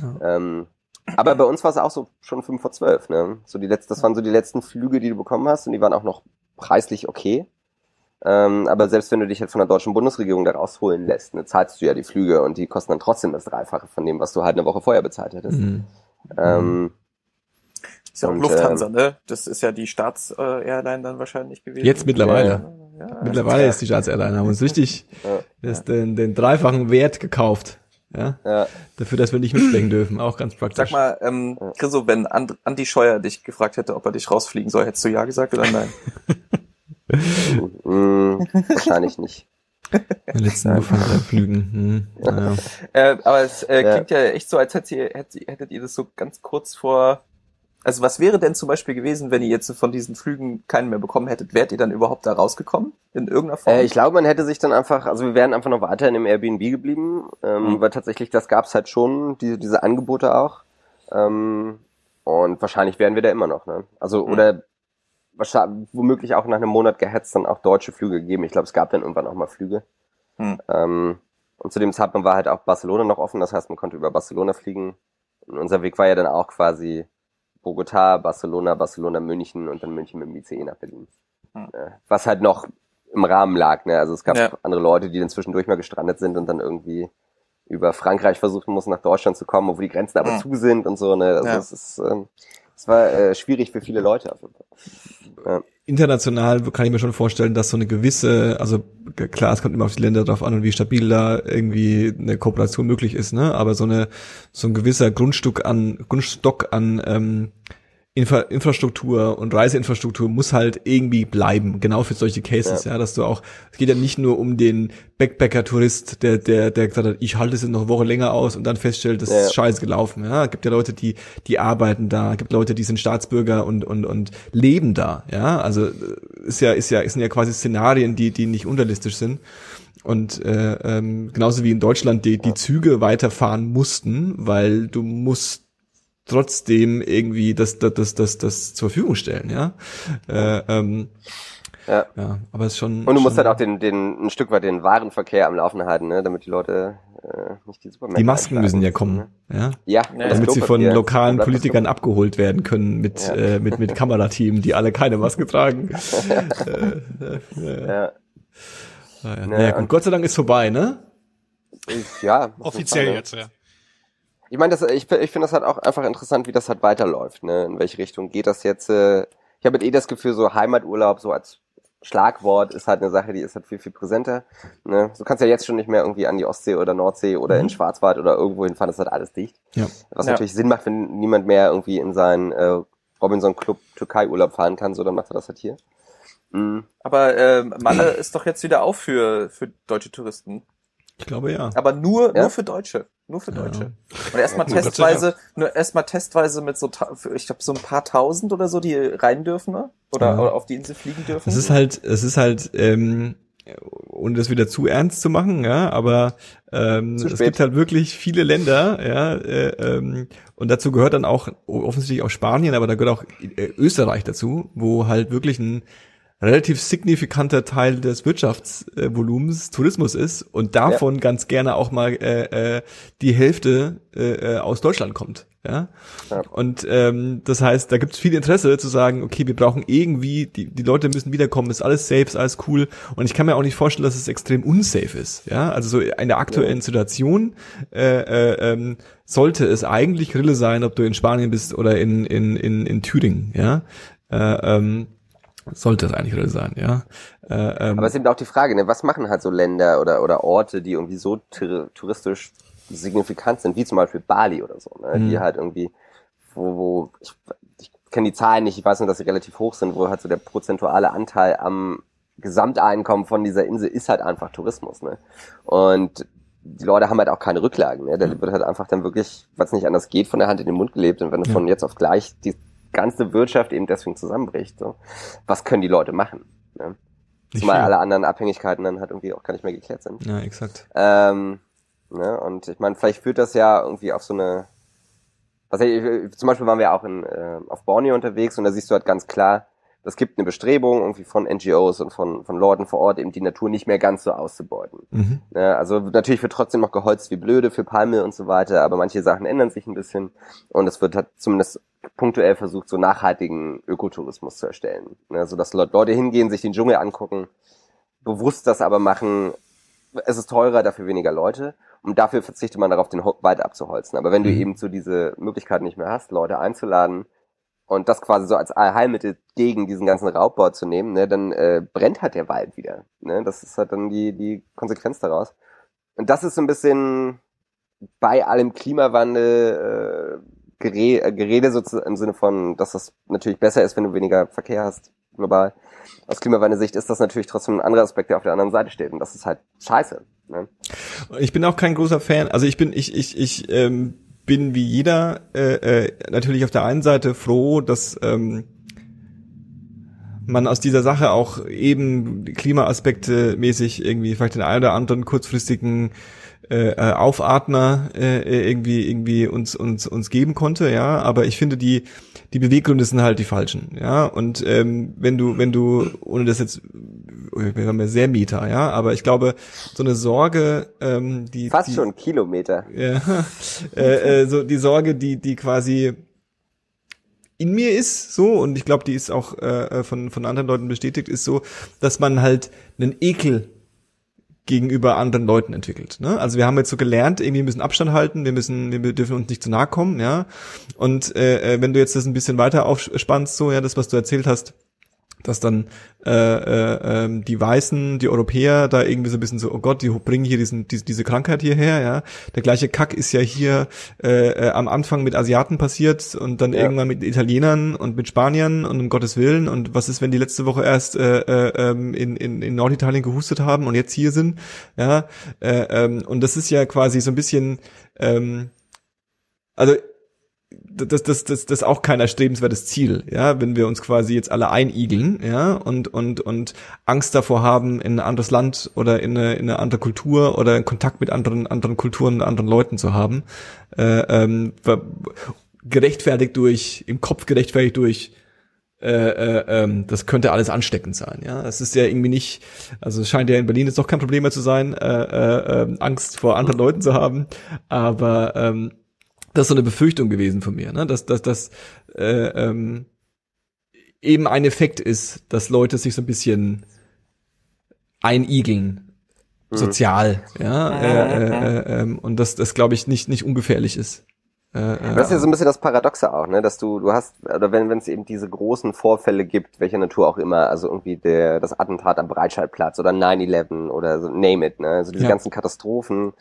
Ja. Ähm, aber bei uns war es auch so schon fünf vor zwölf, ne? So die letzten, das waren so die letzten Flüge, die du bekommen hast und die waren auch noch preislich okay. Ähm, aber selbst wenn du dich halt von der deutschen Bundesregierung da rausholen lässt, ne, zahlst du ja die Flüge und die kosten dann trotzdem das Dreifache von dem, was du halt eine Woche vorher bezahlt hättest. Mhm. Ähm, Ist ja auch Und, Lufthansa, ne? Das ist ja die Staats-Airline dann wahrscheinlich gewesen. Jetzt mittlerweile. Ja, ja. Mittlerweile ist die Staatsairline, haben uns richtig, den, den dreifachen Wert gekauft. Ja? Ja. Dafür, dass wir nicht mitsprechen dürfen. Auch ganz praktisch. Sag mal, ähm, Chriso, wenn And Andi Scheuer dich gefragt hätte, ob er dich rausfliegen soll, hättest du ja gesagt oder nein? Mm, wahrscheinlich nicht. Den letzten Lufthansa-Flügen. Hm, naja. äh, aber es äh, Ja. klingt ja echt so, als hättet ihr, hättet, ihr das so ganz kurz vor. Also was wäre denn zum Beispiel gewesen, wenn ihr jetzt von diesen Flügen keinen mehr bekommen hättet? Wärt ihr dann überhaupt da rausgekommen? In irgendeiner Form? Äh, ich glaube, man hätte sich dann einfach, also wir wären einfach noch weiter in dem Airbnb geblieben, ähm, Mhm. weil tatsächlich das gab's halt schon, diese, diese Angebote auch. Ähm, und wahrscheinlich wären wir da immer noch, ne? Also Mhm. oder wahrscheinlich womöglich auch nach einem Monat gehetzt dann auch deutsche Flüge gegeben. Ich glaube, es gab dann irgendwann auch mal Flüge. Mhm. Ähm, und zu dem Zeitpunkt war halt auch Barcelona noch offen, das heißt, man konnte über Barcelona fliegen. Und unser Weg war ja dann auch quasi Bogota, Barcelona, Barcelona, München und dann München mit dem ICE nach Berlin. Hm. Äh, Was halt noch im Rahmen lag, ne? Also es gab Ja. andere Leute, die dann zwischendurch mal gestrandet sind und dann irgendwie über Frankreich versuchen mussten, nach Deutschland zu kommen, obwohl die Grenzen aber Hm. zu sind und so, ne? Also Ja. es ist, ähm, es war äh, schwierig für viele Leute auf jeden Fall. international kann ich mir schon vorstellen, dass so eine gewisse, also klar, es kommt immer auf die Länder drauf an und wie stabil da irgendwie eine Kooperation möglich ist, ne? Aber so eine so ein gewisser Grundstück an Grundstock an ähm, Infra Infrastruktur und Reiseinfrastruktur muss halt irgendwie bleiben, genau für solche Cases, ja. dass du auch, es geht ja nicht nur um den Backpacker-Tourist, der, der, der gesagt hat, ich halte es jetzt noch eine Woche länger aus und dann feststellt, das Ja. ist scheiße gelaufen, ja. Es gibt ja Leute, die, die arbeiten da, es gibt Leute, die sind Staatsbürger und, und, und leben da, ja. Also, äh, ist ja, ist ja, sind ja quasi Szenarien, die, die nicht unrealistisch sind. Und äh, ähm, genauso wie in Deutschland die, die Züge weiterfahren mussten, weil du musst trotzdem irgendwie das, das, das, das, das zur Verfügung stellen, ja. Äh, ähm, Ja. ja, aber es ist schon. Und du musst schon, halt auch den, den, ein Stück weit den Warenverkehr am Laufen halten, ne? Damit die Leute äh, nicht die Supermärkte die Masken müssen ja kommen, ne? ja. Ja, Damit sie von lokalen Politikern abgeholt werden können mit, Ja. äh, mit, mit Kamerateam, die alle keine Maske tragen. äh, äh, ja. Ja. Naja, Ja, naja, gut, und- Gott sei Dank ist vorbei, ne? Ich, ja. Offiziell ne? jetzt, ja. Ich meine, das, ich, ich finde das halt auch einfach interessant, wie das halt weiterläuft, ne? In welche Richtung geht das jetzt? Äh, ich habe halt eh das Gefühl, so Heimaturlaub, so als Schlagwort ist halt eine Sache, die ist halt viel, viel präsenter. Ne? Du kannst ja jetzt schon nicht mehr irgendwie an die Ostsee oder Nordsee oder in Schwarzwald oder irgendwo hinfahren, das ist halt alles dicht. Ja. Was Ja. natürlich Sinn macht, wenn niemand mehr irgendwie in seinen äh, Robinson-Club Türkei-Urlaub fahren kann, so dann macht er das halt hier. Mhm. Aber äh, Malle ist doch jetzt wieder auf für, für deutsche Touristen. Ich glaube ja. Aber nur, Ja? nur für Deutsche. Nur für Ja. Deutsche. Und erstmal Ja, Gott sei testweise, nur erstmal testweise mit so, ich glaube, so ein paar tausend oder so, die rein dürfen, ne? Oder, Ja. oder auf die Insel fliegen dürfen. Es ist halt, es ist halt, ähm, ohne das wieder zu ernst zu machen, ja, aber ähm, es gibt halt wirklich viele Länder, ja, äh, ähm, und dazu gehört dann auch offensichtlich auch Spanien, aber da gehört auch äh, Österreich dazu, wo halt wirklich ein relativ signifikanter Teil des Wirtschaftsvolumens Tourismus ist und davon ganz gerne auch mal äh, äh, die Hälfte äh, äh, aus Deutschland kommt. Ja? Ja. Und ähm, das heißt, da gibt es viel Interesse zu sagen, okay, wir brauchen irgendwie, die, die Leute müssen wiederkommen, ist alles safe, ist alles cool. Und ich kann mir auch nicht vorstellen, dass es extrem unsafe ist. Ja, also so in der aktuellen Situation äh, äh, ähm, sollte es eigentlich Rille sein, ob du in Spanien bist oder in in in, in Thüringen. Ja, äh, ähm, sollte es eigentlich sein. Ja, äh, ähm, Aber es ist eben auch die Frage, ne, was machen halt so Länder oder, oder Orte, die irgendwie so touristisch signifikant sind, wie zum Beispiel Bali oder so, ne, Mhm. die halt irgendwie, wo, wo ich, ich kenne die Zahlen nicht, ich weiß nur, dass sie relativ hoch sind, wo halt so der prozentuale Anteil am Gesamteinkommen von dieser Insel ist halt einfach Tourismus, ne? Und die Leute haben halt auch keine Rücklagen, ne? Da wird halt einfach dann wirklich, was nicht anders geht, von der Hand in den Mund gelebt und wenn Ja. von jetzt auf gleich die ganze Wirtschaft eben deswegen zusammenbricht, so, was können die Leute machen? Ne? Zumal alle anderen Abhängigkeiten dann halt irgendwie auch gar nicht mehr geklärt sind. ja, exakt. Ähm, ne? Und ich meine, vielleicht führt das ja irgendwie auf so eine. Was ich, zum Beispiel waren wir auch in, äh, auf Borneo unterwegs und da siehst du halt ganz klar, es gibt eine Bestrebung irgendwie von NGOs und von, von Leuten vor Ort, eben die Natur nicht mehr ganz so auszubeuten. Mhm. Also natürlich wird trotzdem noch geholzt wie blöde für Palme und so weiter, aber manche Sachen ändern sich ein bisschen und es wird halt zumindest punktuell versucht, so nachhaltigen Ökotourismus zu erstellen. Ne? So dass Leute hingehen, sich den Dschungel angucken, bewusst das aber machen, es ist teurer, dafür weniger Leute und dafür verzichtet man darauf, den Wald abzuholzen. Aber wenn du Mhm. eben so diese Möglichkeit nicht mehr hast, Leute einzuladen, und das quasi so als Allheilmittel gegen diesen ganzen Raubbau zu nehmen, ne, dann äh, brennt halt der Wald wieder. Ne? Das ist halt dann die, die Konsequenz daraus. Und das ist so ein bisschen bei allem Klimawandel äh, äh, Gerede sozusagen im Sinne von, dass das natürlich besser ist, wenn du weniger Verkehr hast, global. Aus Klimawandelsicht ist das natürlich trotzdem ein anderer Aspekt, der auf der anderen Seite steht. Und das ist halt scheiße. Ne? Ich bin auch kein großer Fan, also ich bin, ich, ich, ich ähm, bin wie jeder äh, äh, natürlich auf der einen Seite froh, dass ähm, man aus dieser Sache auch eben Klimaaspekte mäßig irgendwie vielleicht den einen oder anderen kurzfristigen äh, äh, Aufatmer äh, irgendwie irgendwie uns uns uns geben konnte, ja. Aber ich finde die die Beweggründe sind halt die falschen, ja. Und ähm, wenn du wenn du ohne das jetzt wir haben ja sehr Meter, ja. Aber ich glaube so eine Sorge, ähm, die fast die, schon Kilometer, ja, äh, äh, so die Sorge, die die quasi in mir ist so und ich glaube, die ist auch äh, von von anderen Leuten bestätigt, ist so, dass man halt einen Ekel gegenüber anderen Leuten entwickelt. Ne? Also wir haben jetzt so gelernt, irgendwie müssen Abstand halten, wir müssen, wir dürfen uns nicht zu nahe kommen, ja. Und äh, äh, wenn du jetzt das ein bisschen weiter aufspannst, so ja, das, was du erzählt hast, dass dann äh, äh, ähm, die Weißen, die Europäer da irgendwie so ein bisschen so, oh Gott, die bringen hier diesen, diese, diese Krankheit hierher, ja. Der gleiche Kack ist ja hier äh, äh, am Anfang mit Asiaten passiert und dann ja. irgendwann mit Italienern und mit Spaniern und um Gottes Willen. Und was ist, wenn die letzte Woche erst äh, äh, ähm, in, in, in Norditalien gehustet haben und jetzt hier sind, ja. Äh, ähm, und das ist ja quasi so ein bisschen, ähm, also das, das, das, das ist auch kein erstrebenswertes Ziel, ja, wenn wir uns quasi jetzt alle einigeln, ja, und, und, und Angst davor haben, in ein anderes Land oder in eine, in eine andere Kultur oder in Kontakt mit anderen, anderen Kulturen, anderen Leuten zu haben, äh, ähm, gerechtfertigt durch, im Kopf gerechtfertigt durch, äh, äh, ähm, das könnte alles ansteckend sein, ja. Es ist ja irgendwie nicht, also es scheint ja in Berlin jetzt doch kein Problem mehr zu sein, äh, äh, äh, Angst vor anderen Leuten zu haben, aber ähm, das ist so eine Befürchtung gewesen von mir, ne? dass dass dass äh, ähm, eben ein Effekt ist, dass Leute sich so ein bisschen einigeln mhm. sozial, ja, äh, äh, äh, äh, und das das glaube ich nicht nicht ungefährlich ist. Äh, äh, das ist ja so ein bisschen das Paradoxe auch, ne, dass du du hast oder wenn wenn es eben diese großen Vorfälle gibt, welcher Natur auch immer, also irgendwie der das Attentat am Breitscheidplatz oder 9/11 oder so name it, ne, also diese ja. ganzen Katastrophen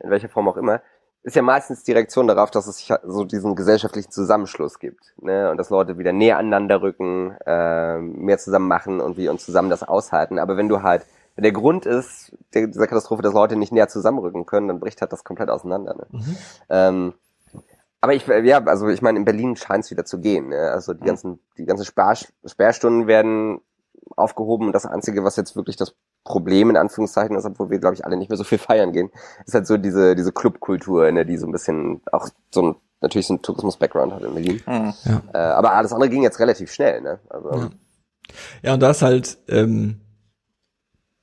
in welcher Form auch immer, ist ja meistens die Reaktion darauf, dass es sich so diesen gesellschaftlichen Zusammenschluss gibt. Ne? Und dass Leute wieder näher aneinander rücken, äh, mehr zusammen machen und wir uns zusammen das aushalten. Aber wenn du halt, wenn der Grund ist, der, dieser Katastrophe, dass Leute nicht näher zusammenrücken können, dann bricht halt das komplett auseinander. Ne? Mhm. Ähm, aber ich, ja, also ich meine, in Berlin scheint es wieder zu gehen. Ne? Also die ganzen, die ganzen Spar Sperrstunden werden aufgehoben und das Einzige, was jetzt wirklich das Problem in Anführungszeichen ist, obwohl wir, glaube ich, alle nicht mehr so viel feiern gehen, ist halt so diese, diese Clubkultur, ne, die so ein bisschen auch so ein, natürlich so ein Tourismus-Background hat in Berlin. Mhm. Ja. Äh, aber alles andere ging jetzt relativ schnell, ne? Also, ja. ja, und da ist halt ähm,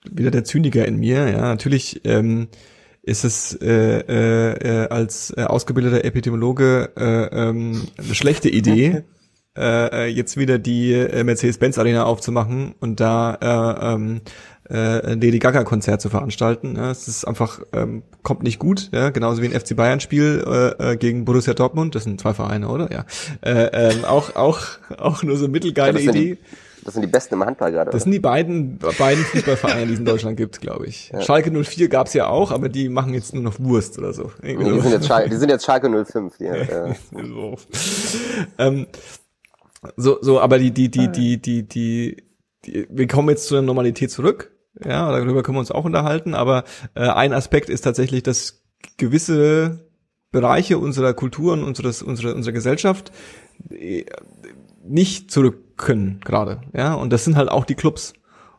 wieder der Zyniker in mir, ja, natürlich ähm, ist es äh, äh, als äh, ausgebildeter Epidemiologe äh, ähm, eine schlechte Idee, äh, jetzt wieder die äh, Mercedes-Benz Arena aufzumachen und da äh, ähm, äh, ein Lady Gaga Konzert zu veranstalten. Ja, es ist einfach ähm, kommt nicht gut, ja, genauso wie ein FC Bayern Spiel äh, äh, gegen Borussia Dortmund. Das sind zwei Vereine, oder? Ja, äh, ähm, auch auch auch nur so mittelgeile ja, Idee. Das sind die besten im Handball gerade. Das oder? sind die beiden beiden Fußballvereine, die es in Deutschland gibt, glaube ich. Ja. Schalke 04 gab's ja auch, aber die machen jetzt nur noch Wurst oder so. Nee, die, sind jetzt Schalke, die sind jetzt Schalke 05. Die, ja. so. ähm, so, so, aber die, die, die, die, die, die, die, wir kommen jetzt zu der Normalität zurück. Ja, darüber können wir uns auch unterhalten. Aber äh, ein Aspekt ist tatsächlich, dass gewisse Bereiche unserer Kulturen, unseres, unserer, unserer Gesellschaft äh, nicht zurück können gerade. Ja, und das sind halt auch die Clubs.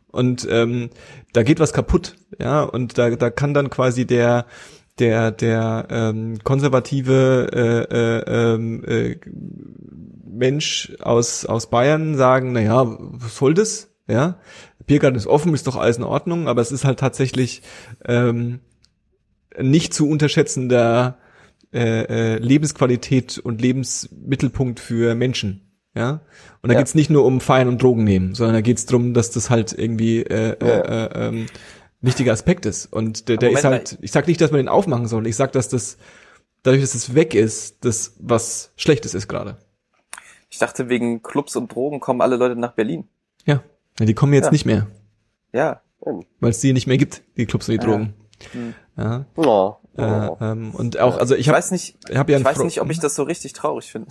Und ähm, da geht was kaputt. Ja, und da, da kann dann quasi der der der ähm, konservative äh, äh, ähm, äh, Mensch aus aus Bayern sagen, na ja, was soll das? Ja, Biergarten ist offen, ist doch alles in Ordnung, aber es ist halt tatsächlich ähm, nicht zu unterschätzender äh, äh, Lebensqualität und Lebensmittelpunkt für Menschen. Ja. Und da ja. geht's nicht nur um Feiern und Drogen nehmen, sondern da geht's drum, dass das halt irgendwie äh, ja. äh, äh, ähm, wichtiger Aspekt ist. Und der, der ist halt, ich sag nicht, dass man den aufmachen soll, ich sag, dass das dadurch, dass es weg ist, das was Schlechtes ist gerade. Ich dachte, wegen Clubs und Drogen kommen alle Leute nach Berlin. Ja. Ja die kommen jetzt Ja. nicht mehr, Ja. weil es die nicht mehr gibt, die Clubs und die Ja. Drogen. Hm. Ja. Oh, Äh, oh. ähm, und auch, also ich Ich habe weiß nicht, ich hab ja ich weiß Fro- nicht, ob ich das so richtig traurig finde.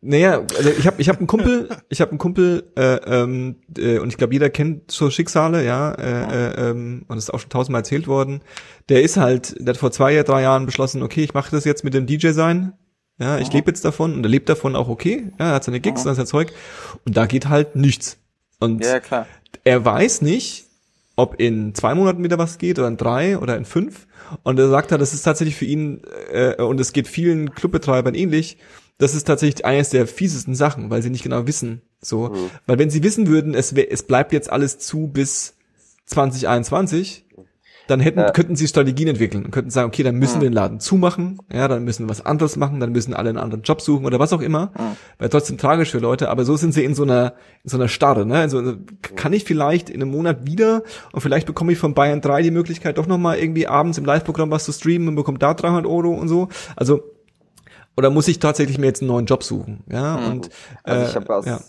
Naja, also ich habe ich hab einen Kumpel, ich habe einen Kumpel äh, ähm, äh, und ich glaube, jeder kennt so Schicksale, ja, äh, äh, ähm, und das ist auch schon tausendmal erzählt worden. Der ist halt, der hat vor zwei, drei Jahren beschlossen, okay, ich mache das jetzt mit dem DJ sein. Ja, ich lebe jetzt davon und er lebt davon auch okay. Ja, er hat seine Gigs, Mhm. und sein Zeug und da geht halt nichts. Und Ja, klar. er weiß nicht, ob in zwei Monaten wieder was geht oder in drei oder in fünf. Und er sagt halt, das ist tatsächlich für ihn, äh, und es geht vielen Clubbetreibern ähnlich, das ist tatsächlich eines der fiesesten Sachen, weil sie nicht genau wissen. So, Mhm. weil wenn sie wissen würden, es, es bleibt jetzt alles zu bis 2021, dann hätten, Ja. könnten sie Strategien entwickeln und könnten sagen, okay, dann müssen Mhm. wir den Laden zumachen, ja, dann müssen wir was anderes machen, dann müssen alle einen anderen Job suchen oder was auch immer. Mhm. Wäre trotzdem tragisch für Leute, aber so sind sie in so einer, in so einer Starre, ne? Also kann ich vielleicht in einem Monat wieder und vielleicht bekomme ich von Bayern 3 die Möglichkeit, doch nochmal irgendwie abends im Live-Programm was zu streamen und bekomme da 300 Euro und so. Also, oder muss ich tatsächlich mir jetzt einen neuen Job suchen, ja? Mhm. Und, Also äh, ich habe ja.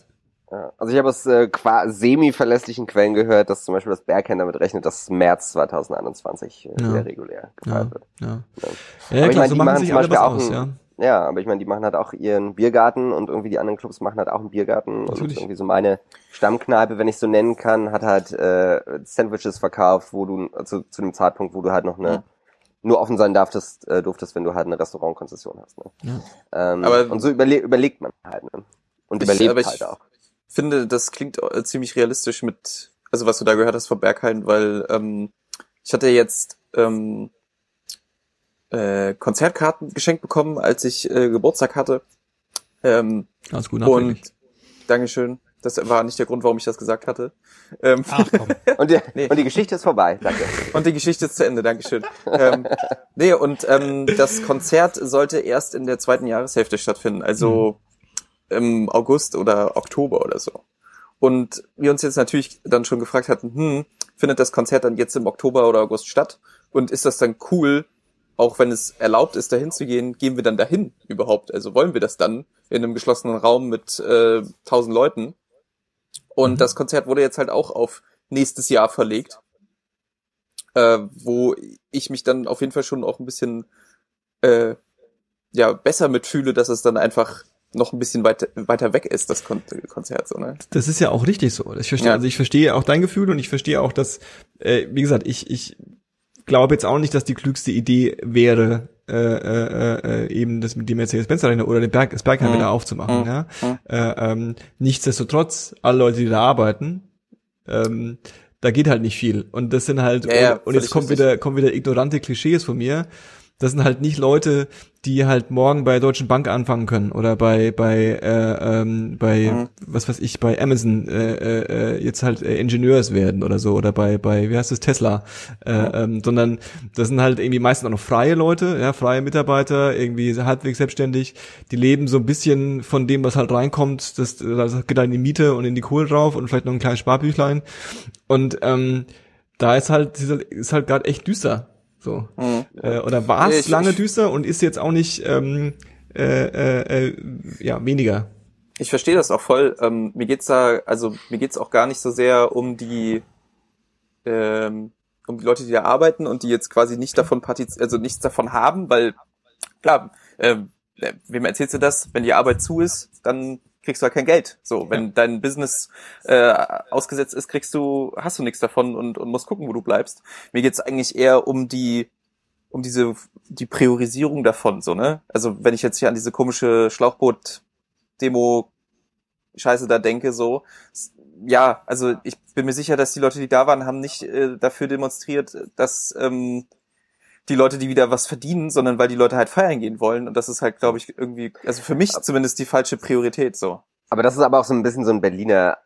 Ja. also ich habe aus äh, qua- semi-verlässlichen Quellen gehört, dass zum Beispiel das Bergheim damit rechnet, dass März 2021 äh, Ja. wieder regulär Ja, gefeiert wird. ja. Ja. Ja, Aber klar, ich meine, so die machen sich zum alle was Beispiel auch aus, ein- ja. Ja, aber ich meine, die machen halt auch ihren Biergarten und irgendwie die anderen Clubs machen halt auch einen Biergarten Natürlich. und irgendwie so meine Stammkneipe, wenn ich so nennen kann, hat halt äh, Sandwiches verkauft, wo du also zu dem Zeitpunkt, wo du halt noch eine Ja. nur offen sein darfst, äh, durftest, wenn du halt eine Restaurantkonzession hast. Ne? Ja. Ähm, Aber- und so überle überlegt man halt ne? und Ich- überlebt aber ich- halt auch. Finde, das klingt äh, ziemlich realistisch mit, also was du da gehört hast von Berghain, weil ähm, ich hatte jetzt ähm, äh, Konzertkarten geschenkt bekommen, als ich äh, Geburtstag hatte. Ähm, Ganz gut und Dankeschön. Das war nicht der Grund, warum ich das gesagt hatte. Ähm, Ach komm. Und die, Nee. und die Geschichte ist vorbei, danke. Und die Geschichte ist zu Ende, Dankeschön. ähm, nee, und ähm, das Konzert sollte erst in der zweiten Jahreshälfte stattfinden, also im August oder Oktober oder so. Und wir uns jetzt natürlich dann schon gefragt hatten, hm, findet das Konzert dann jetzt im Oktober oder August statt? Und ist das dann cool, auch wenn es erlaubt ist, dahin zu gehen, gehen wir dann dahin überhaupt? Also wollen wir das dann in einem geschlossenen Raum mit äh, tausend Leuten? Und Mhm. das Konzert wurde jetzt halt auch auf nächstes Jahr verlegt äh, wo ich mich dann auf jeden Fall schon auch ein bisschen äh, ja besser mitfühle, dass es dann einfach noch ein bisschen weiter, weiter weg ist, das Kon Konzert, so, ne? Das ist ja auch richtig so. Ich verstehe, Ja. also ich verstehe auch dein Gefühl und ich verstehe auch, dass, äh, wie gesagt, ich, ich glaube jetzt auch nicht, dass die klügste Idee wäre, äh, äh, äh, eben das mit dem Mercedes-Benz Arena oder den Berg, das Bergheim Mhm. wieder aufzumachen. Mhm. Ja? Mhm. Äh, ähm, nichtsdestotrotz, alle Leute, die da arbeiten, ähm, da geht halt nicht viel. Und das sind halt, Ja, ja, und, und jetzt kommt wieder, kommen wieder ignorante Klischees von mir. Das sind halt nicht Leute, die halt morgen bei Deutschen Bank anfangen können oder bei bei äh, ähm, bei Mhm. was weiß ich bei Amazon äh, äh, äh, jetzt halt äh, Ingenieurs werden oder so oder bei bei wie heißt es Tesla, äh, Mhm. ähm, sondern das sind halt irgendwie meistens auch noch freie Leute, ja freie Mitarbeiter, irgendwie halbwegs selbstständig, die leben so ein bisschen von dem, was halt reinkommt, das, das geht halt in die Miete und in die Kohle drauf und vielleicht noch ein kleines Sparbüchlein und ähm, da ist halt ist halt gerade echt düster. So. Mhm. Äh, oder war es lange ich- düster und ist jetzt auch nicht ähm, äh, äh, äh, ja weniger. Ich verstehe das auch voll. Ähm, mir geht's da, also mir geht's auch gar nicht so sehr um die, ähm, um die Leute, die da arbeiten und die jetzt quasi nicht davon partiz also nichts davon haben, weil klar, ähm, äh, wem erzählst du das? Wenn die Arbeit zu ist, dann kriegst du halt kein Geld. So, wenn dein Business äh, ausgesetzt ist, kriegst du, hast du nichts davon und, und musst gucken, wo du bleibst. Mir geht's eigentlich eher um die um diese die Priorisierung davon so ne also wenn ich jetzt hier an diese komische Schlauchboot Demo Scheiße da denke so ja also ich bin mir sicher dass die Leute die da waren haben nicht äh, dafür demonstriert dass ähm, die Leute die wieder was verdienen sondern weil die Leute halt feiern gehen wollen und das ist halt glaube ich irgendwie also für mich zumindest die falsche Priorität so Aber das ist aber auch so ein bisschen so ein Berliner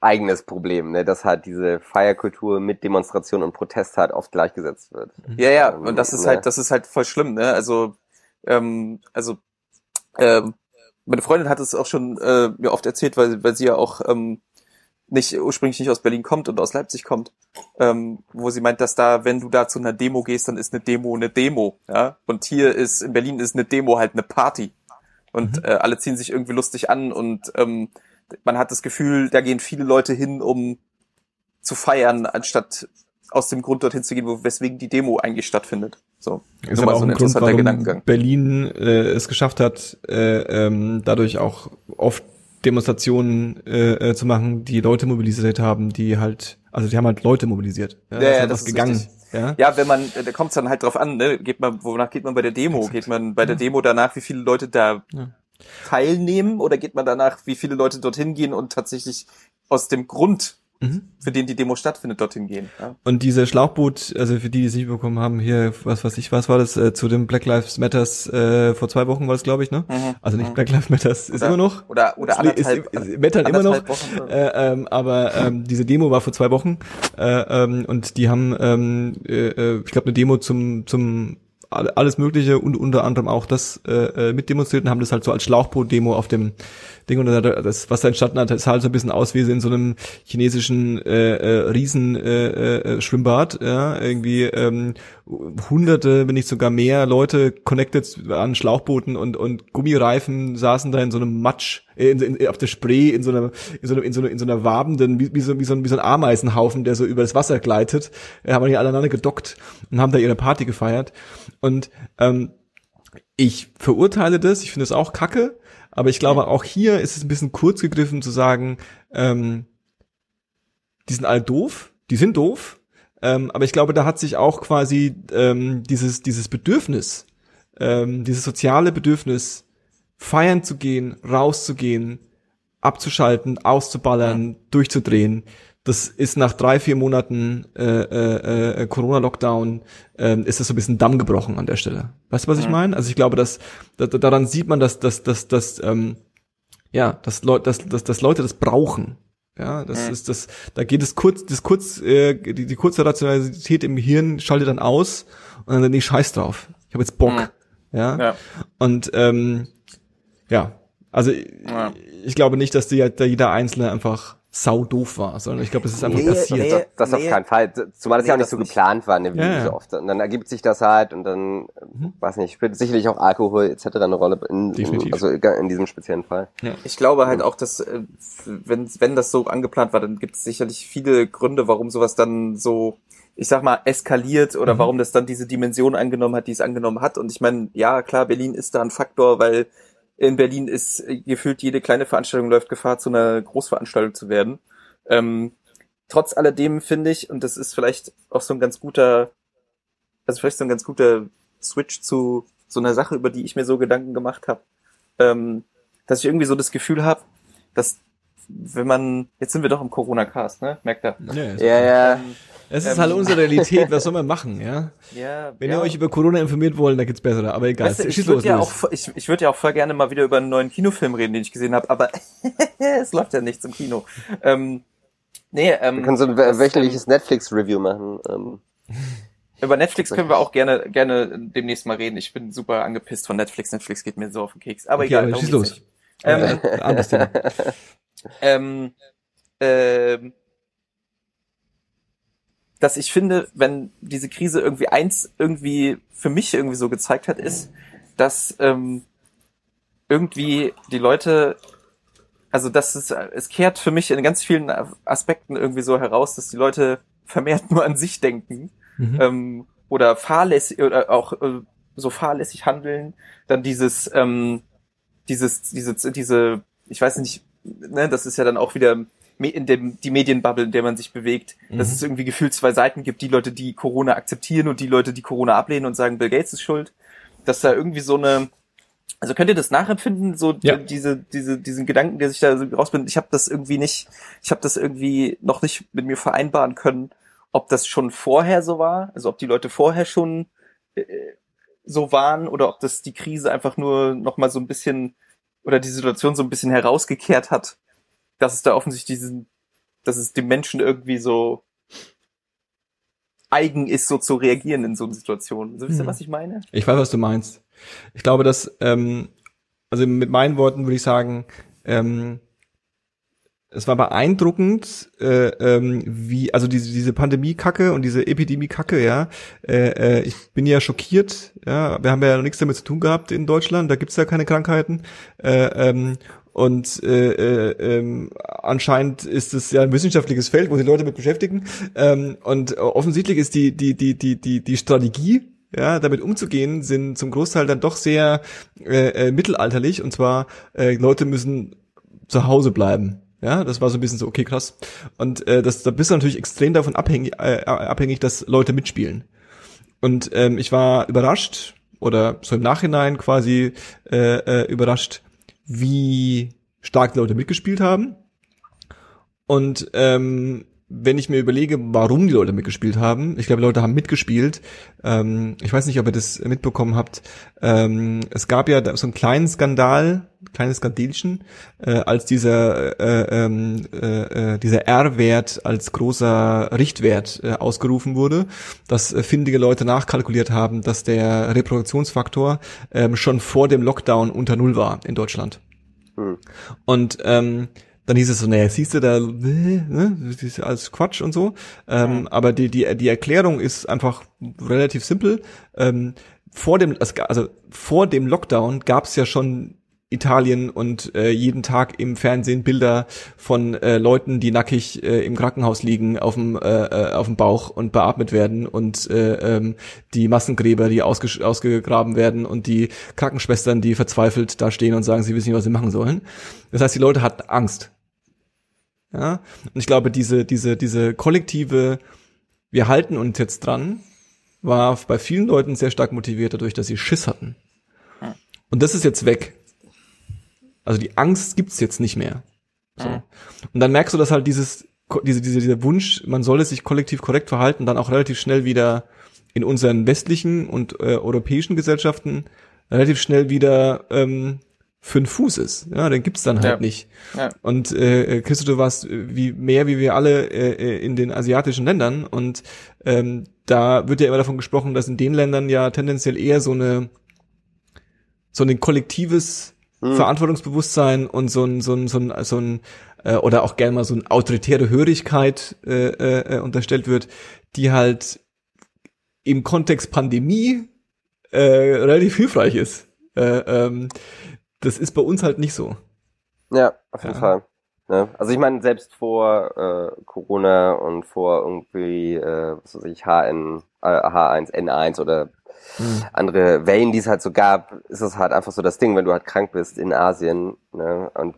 eigenes Problem, ne, dass halt diese Feierkultur mit Demonstration und Protest halt oft gleichgesetzt wird. Ja, ja, Ähm, und das ist ne. halt, das ist halt voll schlimm, ne? Also, ähm, also, ähm, meine Freundin hat es auch schon äh, mir oft erzählt, weil, weil sie ja auch ähm, nicht ursprünglich nicht aus Berlin kommt und aus Leipzig kommt, ähm, wo sie meint, dass da, wenn du da zu einer Demo gehst, dann ist eine Demo eine Demo, ja. Und hier ist in Berlin ist eine Demo halt eine Party. Und Mhm. äh, alle ziehen sich irgendwie lustig an und ähm, man hat das Gefühl, da gehen viele Leute hin, um zu feiern, anstatt aus dem Grund dorthin zu gehen, wo, weswegen die Demo eigentlich stattfindet. So, Ist aber auch so ein ein Grund, interessanter warum Gedankengang. Berlin äh, es geschafft hat, äh, ähm, dadurch auch oft Demonstrationen äh, äh, zu machen, die Leute mobilisiert haben, die halt, also die haben halt Leute mobilisiert. Ja, ja, halt das was ist gegangen. richtig. Ja? Ja, wenn man, da kommt es dann halt drauf an, ne? Geht man, wonach geht man bei der Demo? Geht man bei der Demo danach, wie viele Leute da Ja. teilnehmen, oder geht man danach, wie viele Leute dorthin gehen und tatsächlich aus dem Grund, Mhm. für den die Demo stattfindet, dorthin gehen? Ja? Und diese Schlauchboot, also für die, die es nicht bekommen haben, hier, was weiß ich, was war das, äh, zu dem Black Lives Matters äh, vor zwei Wochen war das, glaube ich, ne? Mhm. Also nicht Mhm. Black Lives Matters, ist Oder- immer noch. Oder, oder Ist- anderthalb, ist, ist, Mettern immer noch. Wochen. Äh, ähm, aber ähm, diese Demo war vor zwei Wochen äh, ähm, und die haben, ähm, äh, äh, ich glaube, eine Demo zum zum alles Mögliche und unter anderem auch das äh, äh, mitdemonstriert und haben das halt so als Schlauchboot-Demo auf dem Ding. Und da- das, was da entstanden hat, sah halt so ein bisschen aus wie in so einem chinesischen äh, äh, Riesen äh, äh, ja, irgendwie ähm, hunderte, wenn nicht sogar mehr Leute connected an Schlauchbooten und und Gummireifen saßen da in so einem Matsch in, in, auf der Spree in so einer in so einer in so einer, in so einer wabenden wie, wie so wie so ein wie so ein Ameisenhaufen, der so über das Wasser gleitet, haben die aneinander gedockt und haben da ihre Party gefeiert. Und ähm, ich verurteile das, ich finde es auch kacke, aber ich glaube, auch hier ist es ein bisschen kurz gegriffen zu sagen, ähm, die sind alle doof, die sind doof, ähm, aber ich glaube, da hat sich auch quasi ähm, dieses, dieses Bedürfnis, ähm, dieses soziale Bedürfnis, feiern zu gehen, rauszugehen, abzuschalten, auszuballern, durchzudrehen, das ist nach drei, vier Monaten äh, äh, äh, Corona-Lockdown, ähm, ist das so ein bisschen Damm gebrochen an der Stelle. Weißt du, was ich meine? Also ich glaube, dass, da, da- daran sieht man, dass, dass, dass, dass ähm, ja, dass, Leute, dass, dass, dass Leute das brauchen. Ja, das Mhm. ist das, da geht es kurz, das kurz, äh, die, die kurze Rationalität im Hirn schaltet dann aus und dann, nee, scheiß drauf. Ich habe jetzt Bock. Ja? Ja. Und ähm, ja, also Ja. ich glaube nicht, dass die, da jeder Einzelne einfach sau doof war, sondern ich glaube, es ist einfach Nee, passiert. nee. Das, das auf keinen Fall. Zumal das Nee, ja auch nicht das so nicht. geplant war, ne, wie Ja, ja. so oft. Und dann ergibt sich das halt und dann, Mhm. weiß nicht, spielt sicherlich auch Alkohol etc. eine Rolle, in, Definitiv. also in diesem speziellen Fall. Ich glaube halt auch, dass äh, wenn, wenn das so angeplant war, dann gibt es sicherlich viele Gründe, warum sowas dann so, ich sag mal, eskaliert oder Mhm. warum das dann diese Dimension angenommen hat, die es angenommen hat. Und ich meine, ja, klar, Berlin ist da ein Faktor, weil in Berlin ist äh, gefühlt jede kleine Veranstaltung läuft Gefahr, zu einer Großveranstaltung zu werden. Ähm, trotz alledem finde ich, und das ist vielleicht auch so ein ganz guter, also vielleicht so ein ganz guter Switch zu so einer Sache, über die ich mir so Gedanken gemacht habe, ähm, dass ich irgendwie so das Gefühl habe, dass wenn man, jetzt sind wir doch im Corona-Cast, ne? Merkt ihr? Ja, Ja, ja. Ähm, Es ist Ähm, halt unsere Realität, was soll man machen, ja? ja, Wenn ja. ihr euch über Corona informiert wollt, dann gibt's bessere, aber egal. Weißt du, Schieß ich würde los, ja auch, voll- ich, ich würde ja auch voll gerne mal wieder über einen neuen Kinofilm reden, den ich gesehen habe, aber es läuft ja nichts im Kino. Ähm, nee, ähm, Wir können so ein das, wö- wöchentliches Netflix-Review machen. Ähm, ähm, über Netflix können wir auch gerne, gerne demnächst mal reden. Ich bin super angepisst von Netflix. Netflix geht mir so auf den Keks. Aber Okay, egal, aber schieß geht's los. nicht. Ähm, Äh, anderes Thema. ähm, ähm, dass ich finde, wenn diese Krise irgendwie eins irgendwie für mich irgendwie so gezeigt hat, ist, dass ähm, irgendwie die Leute, also dass es, es kehrt für mich in ganz vielen Aspekten irgendwie so heraus, dass die Leute vermehrt nur an sich denken Mhm. ähm, oder fahrlässig oder auch äh, so fahrlässig handeln, dann dieses, ähm, dieses, diese, diese, ich weiß nicht, ne, das ist ja dann auch wieder in dem, die Medienbubble, in der man sich bewegt, dass Mhm. es irgendwie gefühlt zwei Seiten gibt, die Leute, die Corona akzeptieren und die Leute, die Corona ablehnen und sagen, Bill Gates ist schuld, dass da irgendwie so eine, also könnt ihr das nachempfinden, so Ja. diese, diese, diesen Gedanken, der sich da so rausbindet? Ich habe das irgendwie nicht, ich habe das irgendwie noch nicht mit mir vereinbaren können, ob das schon vorher so war, also ob die Leute vorher schon äh, so waren oder ob das die Krise einfach nur noch mal so ein bisschen oder die Situation so ein bisschen herausgekehrt hat, dass es da offensichtlich diesen, dass es dem Menschen irgendwie so eigen ist, so zu reagieren in so einer Situation. So wisst ihr, Hm. was ich meine? Ich weiß, was du meinst. Ich glaube, dass, ähm, also mit meinen Worten würde ich sagen, ähm, es war beeindruckend, äh, ähm, wie, also diese, diese Pandemie-Kacke und diese Epidemie-Kacke, ja, äh, äh, ich bin ja schockiert, ja, wir haben ja noch nichts damit zu tun gehabt in Deutschland, da gibt's ja keine Krankheiten, äh, ähm, und äh, äh, ähm, anscheinend ist es ja ein wissenschaftliches Feld, wo sich Leute mit beschäftigen. Ähm, und offensichtlich ist die, die, die, die, die, die Strategie, ja, damit umzugehen, sind zum Großteil dann doch sehr äh, äh, mittelalterlich. Und zwar, äh, Leute müssen zu Hause bleiben. Ja, das war so ein bisschen so, okay, krass. Und äh, das, da bist du natürlich extrem davon abhängig, äh, abhängig, dass Leute mitspielen. Und ähm, ich war überrascht, oder so im Nachhinein quasi äh, äh, überrascht, wie stark die Leute mitgespielt haben. Und ähm, wenn ich mir überlege, warum die Leute mitgespielt haben, ich glaube, Leute haben mitgespielt. Ähm, ich weiß nicht, ob ihr das mitbekommen habt. Ähm, es gab ja so einen kleinen Skandal, kleines Skandelchen, äh, als dieser äh, ähm, äh, äh, dieser R-Wert als großer Richtwert äh, ausgerufen wurde, dass äh, findige Leute nachkalkuliert haben, dass der Reproduktionsfaktor ähm, schon vor dem Lockdown unter Null war in Deutschland. Hm. Und ähm, dann hieß es so, naja, siehst du da, ne, das ist alles Quatsch und so. Ähm, mhm. Aber die, die, die Erklärung ist einfach relativ simpel. Ähm, vor dem, also vor dem Lockdown gab es ja schon Italien und äh, jeden Tag im Fernsehen Bilder von äh, Leuten, die nackig äh, im Krankenhaus liegen, auf dem äh, äh auf dem Bauch und beatmet werden und äh, ähm, die Massengräber, die ausge ausgegraben werden und die Krankenschwestern, die verzweifelt da stehen und sagen, sie wissen nicht, was sie machen sollen. Das heißt, die Leute hatten Angst. Ja, und ich glaube, diese, diese, diese kollektive, wir halten uns jetzt dran, war bei vielen Leuten sehr stark motiviert dadurch, dass sie Schiss hatten. Und das ist jetzt weg. Also die Angst gibt's jetzt nicht mehr. So. Und dann merkst du, dass halt dieses, diese, diese, dieser Wunsch, man solle sich kollektiv korrekt verhalten, dann auch relativ schnell wieder in unseren westlichen und äh, europäischen Gesellschaften relativ schnell wieder ähm, fünf Fuß ist. Ja, den gibt's dann halt ja. nicht. Ja. Und äh, Christo, du warst wie mehr wie wir alle äh, äh, in den asiatischen Ländern und ähm, da wird ja immer davon gesprochen, dass in den Ländern ja tendenziell eher so eine so ein kollektives hm. Verantwortungsbewusstsein und so ein so ein so ein, so ein äh, oder auch gerne mal so eine autoritäre Hörigkeit äh, äh, unterstellt wird, die halt im Kontext Pandemie äh, relativ hilfreich ist. Äh, ähm, das ist bei uns halt nicht so. Ja, auf jeden ja. Fall. Ne? Also ich meine, selbst vor äh, Corona und vor irgendwie, äh, was weiß ich, HN, äh, H1N1 oder hm. andere Wellen, die es halt so gab, ist es halt einfach so das Ding, wenn du halt krank bist in Asien ne? und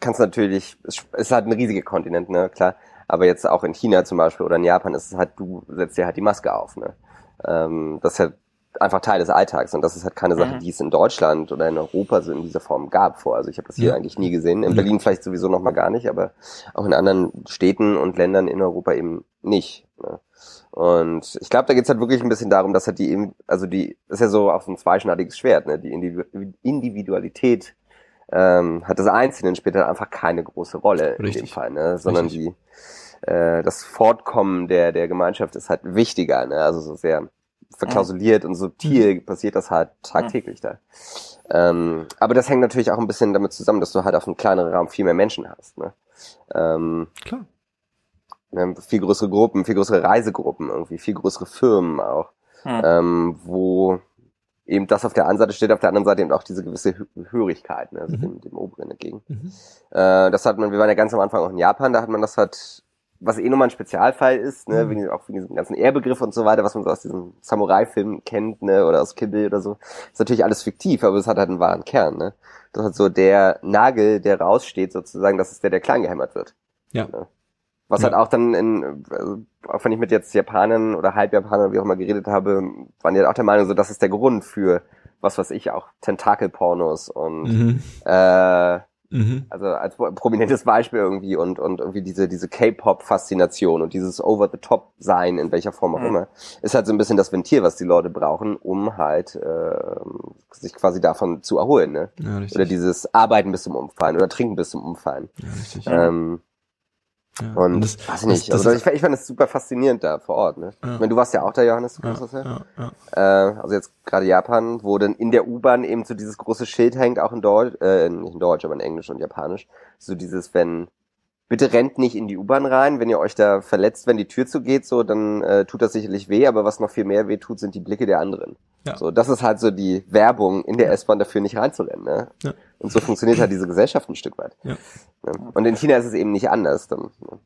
kannst natürlich, es ist halt ein riesiger Kontinent, ne, klar, aber jetzt auch in China zum Beispiel oder in Japan ist es halt, du setzt dir halt die Maske auf, ne. Ähm, das ist halt einfach Teil des Alltags. Und das ist halt keine Sache, mhm. die es in Deutschland oder in Europa so in dieser Form gab vor. Also ich habe das hier ja. eigentlich nie gesehen. In. Berlin vielleicht sowieso noch mal gar nicht, aber auch in anderen Städten und Ländern in Europa eben nicht. Ne? Und ich glaube, da geht's halt wirklich ein bisschen darum, dass halt die, also die, das ist ja so auch so ein zweischneidiges Schwert, ne? Die Individualität ähm, hat das Einzelnen spielt halt einfach keine große Rolle Richtig. in dem Fall, ne? Sondern Richtig. die äh, das Fortkommen der der Gemeinschaft ist halt wichtiger, ne? Also so sehr verklausuliert und subtil mhm. passiert das halt tagtäglich da. Ähm, aber das hängt natürlich auch ein bisschen damit zusammen, dass du halt auf einem kleineren Raum viel mehr Menschen hast. Ne? Ähm, Klar. Ne, viel größere Gruppen, viel größere Reisegruppen irgendwie, viel größere Firmen auch, mhm. ähm, wo eben das auf der einen Seite steht, auf der anderen Seite eben auch diese gewisse Hörigkeit, ne, also mhm. dem, dem Oberen entgegen. Mhm. Äh, das hat man, wir waren ja ganz am Anfang auch in Japan, da hat man das halt was eh nochmal ein Spezialfall ist, ne, mhm. wegen, auch wegen diesem ganzen Ehrbegriff und so weiter, was man so aus diesem Samurai-Film kennt, ne, oder aus Kill oder so, ist natürlich alles fiktiv, aber es hat halt einen wahren Kern, ne. Das hat so der Nagel, der raussteht sozusagen, das ist der, der klein gehämmert wird. Ja. Ne? Was ja. halt auch dann in, also, auch wenn ich mit jetzt Japanern oder Halbjapanern, wie auch immer geredet habe, waren die halt auch der Meinung, so, das ist der Grund für, was weiß ich, auch Tentakelpornos und, mhm. äh, Mhm. Also als prominentes Beispiel irgendwie und, und irgendwie diese, diese K-Pop-Faszination und dieses Over-the-Top-Sein, in welcher Form auch mhm. immer, ist halt so ein bisschen das Ventil, was die Leute brauchen, um halt äh, sich quasi davon zu erholen. Ne? Ja, oder dieses Arbeiten bis zum Umfallen oder Trinken bis zum Umfallen. Ja, richtig. Ähm, ja. Und, und das, weiß ich nicht. Das, das also ich, ich fand es super faszinierend da vor Ort. Ne? Ja. Ich meine, du warst ja auch da, Johannes, du ja, das ja. ja. Äh, also jetzt gerade Japan, wo dann in der U-Bahn eben so dieses große Schild hängt, auch in Deutsch, äh, nicht in Deutsch, aber in Englisch und Japanisch. So dieses, wenn bitte rennt nicht in die U-Bahn rein, wenn ihr euch da verletzt, wenn die Tür zugeht, so, dann äh, tut das sicherlich weh, aber was noch viel mehr weh tut, sind die Blicke der anderen. Ja. So, das ist halt so die Werbung in der S-Bahn dafür nicht reinzurennen. Ne? Ja. Und so funktioniert halt diese Gesellschaft ein Stück weit. Ja. Ne? Und in China ist es eben nicht anders. Dann, ne?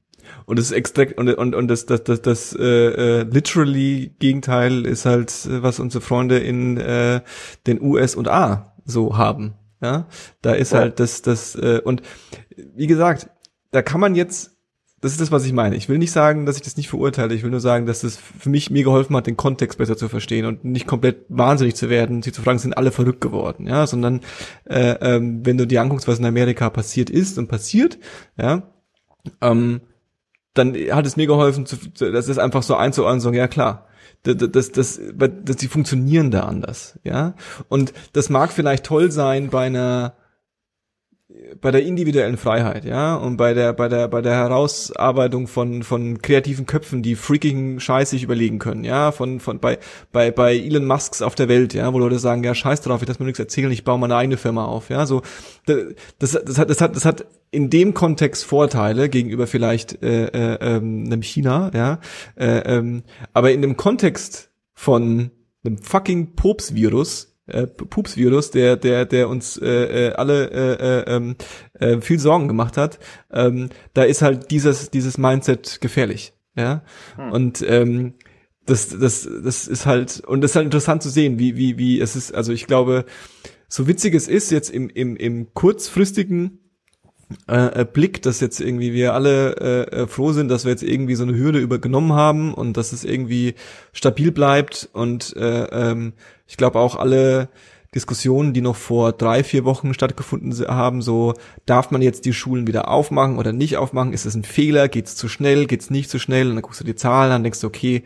Und das extrakt und und und das das das, das äh, äh, literally Gegenteil ist halt äh, was unsere Freunde in äh, den US und A so haben. Ja, da ist Ja. halt das das äh, und wie gesagt, da kann man jetzt das ist das, was ich meine. Ich will nicht sagen, dass ich das nicht verurteile. Ich will nur sagen, dass das für mich mir geholfen hat, den Kontext besser zu verstehen und nicht komplett wahnsinnig zu werden, sich zu fragen, sind alle verrückt geworden, ja, sondern äh, ähm, wenn du dir anguckst, was in Amerika passiert ist und passiert, ja, ähm, dann hat es mir geholfen, zu- das ist einfach so einzuordnen, so, ja klar, das, das, das, das, die funktionieren da anders, ja. Und das mag vielleicht toll sein bei einer, bei der individuellen Freiheit, ja, und bei der, bei der, bei der Herausarbeitung von, von kreativen Köpfen, die freakigen Scheiß sich überlegen können, ja, von, von, bei, bei, bei Elon Musks auf der Welt, ja, wo Leute sagen, ja, scheiß drauf, ich lass mir nichts erzählen, ich baue meine eigene Firma auf, ja, so, das, das, das hat, das hat, das hat in dem Kontext Vorteile gegenüber vielleicht, äh, äh, ähm, einem China, ja, äh, ähm, aber in dem Kontext von einem fucking Popsvirus, äh, Pupsvirus, der, der, der uns äh, äh, alle äh, äh, ähm, äh, viel Sorgen gemacht hat, ähm, da ist halt dieses, dieses Mindset gefährlich. Ja. Und ähm, das, das, das ist halt, und das ist halt interessant zu sehen, wie, wie, wie es ist, also ich glaube, so witzig es ist, jetzt im, im, im kurzfristigen äh, äh, Blick, dass jetzt irgendwie wir alle äh, äh, froh sind, dass wir jetzt irgendwie so eine Hürde übergenommen haben und dass es irgendwie stabil bleibt. Und äh, ähm, ich glaube auch alle Diskussionen, die noch vor drei, vier Wochen stattgefunden haben, so darf man jetzt die Schulen wieder aufmachen oder nicht aufmachen, ist es ein Fehler, geht es zu schnell, geht es nicht zu schnell? Und dann guckst du die Zahlen an, denkst du, okay,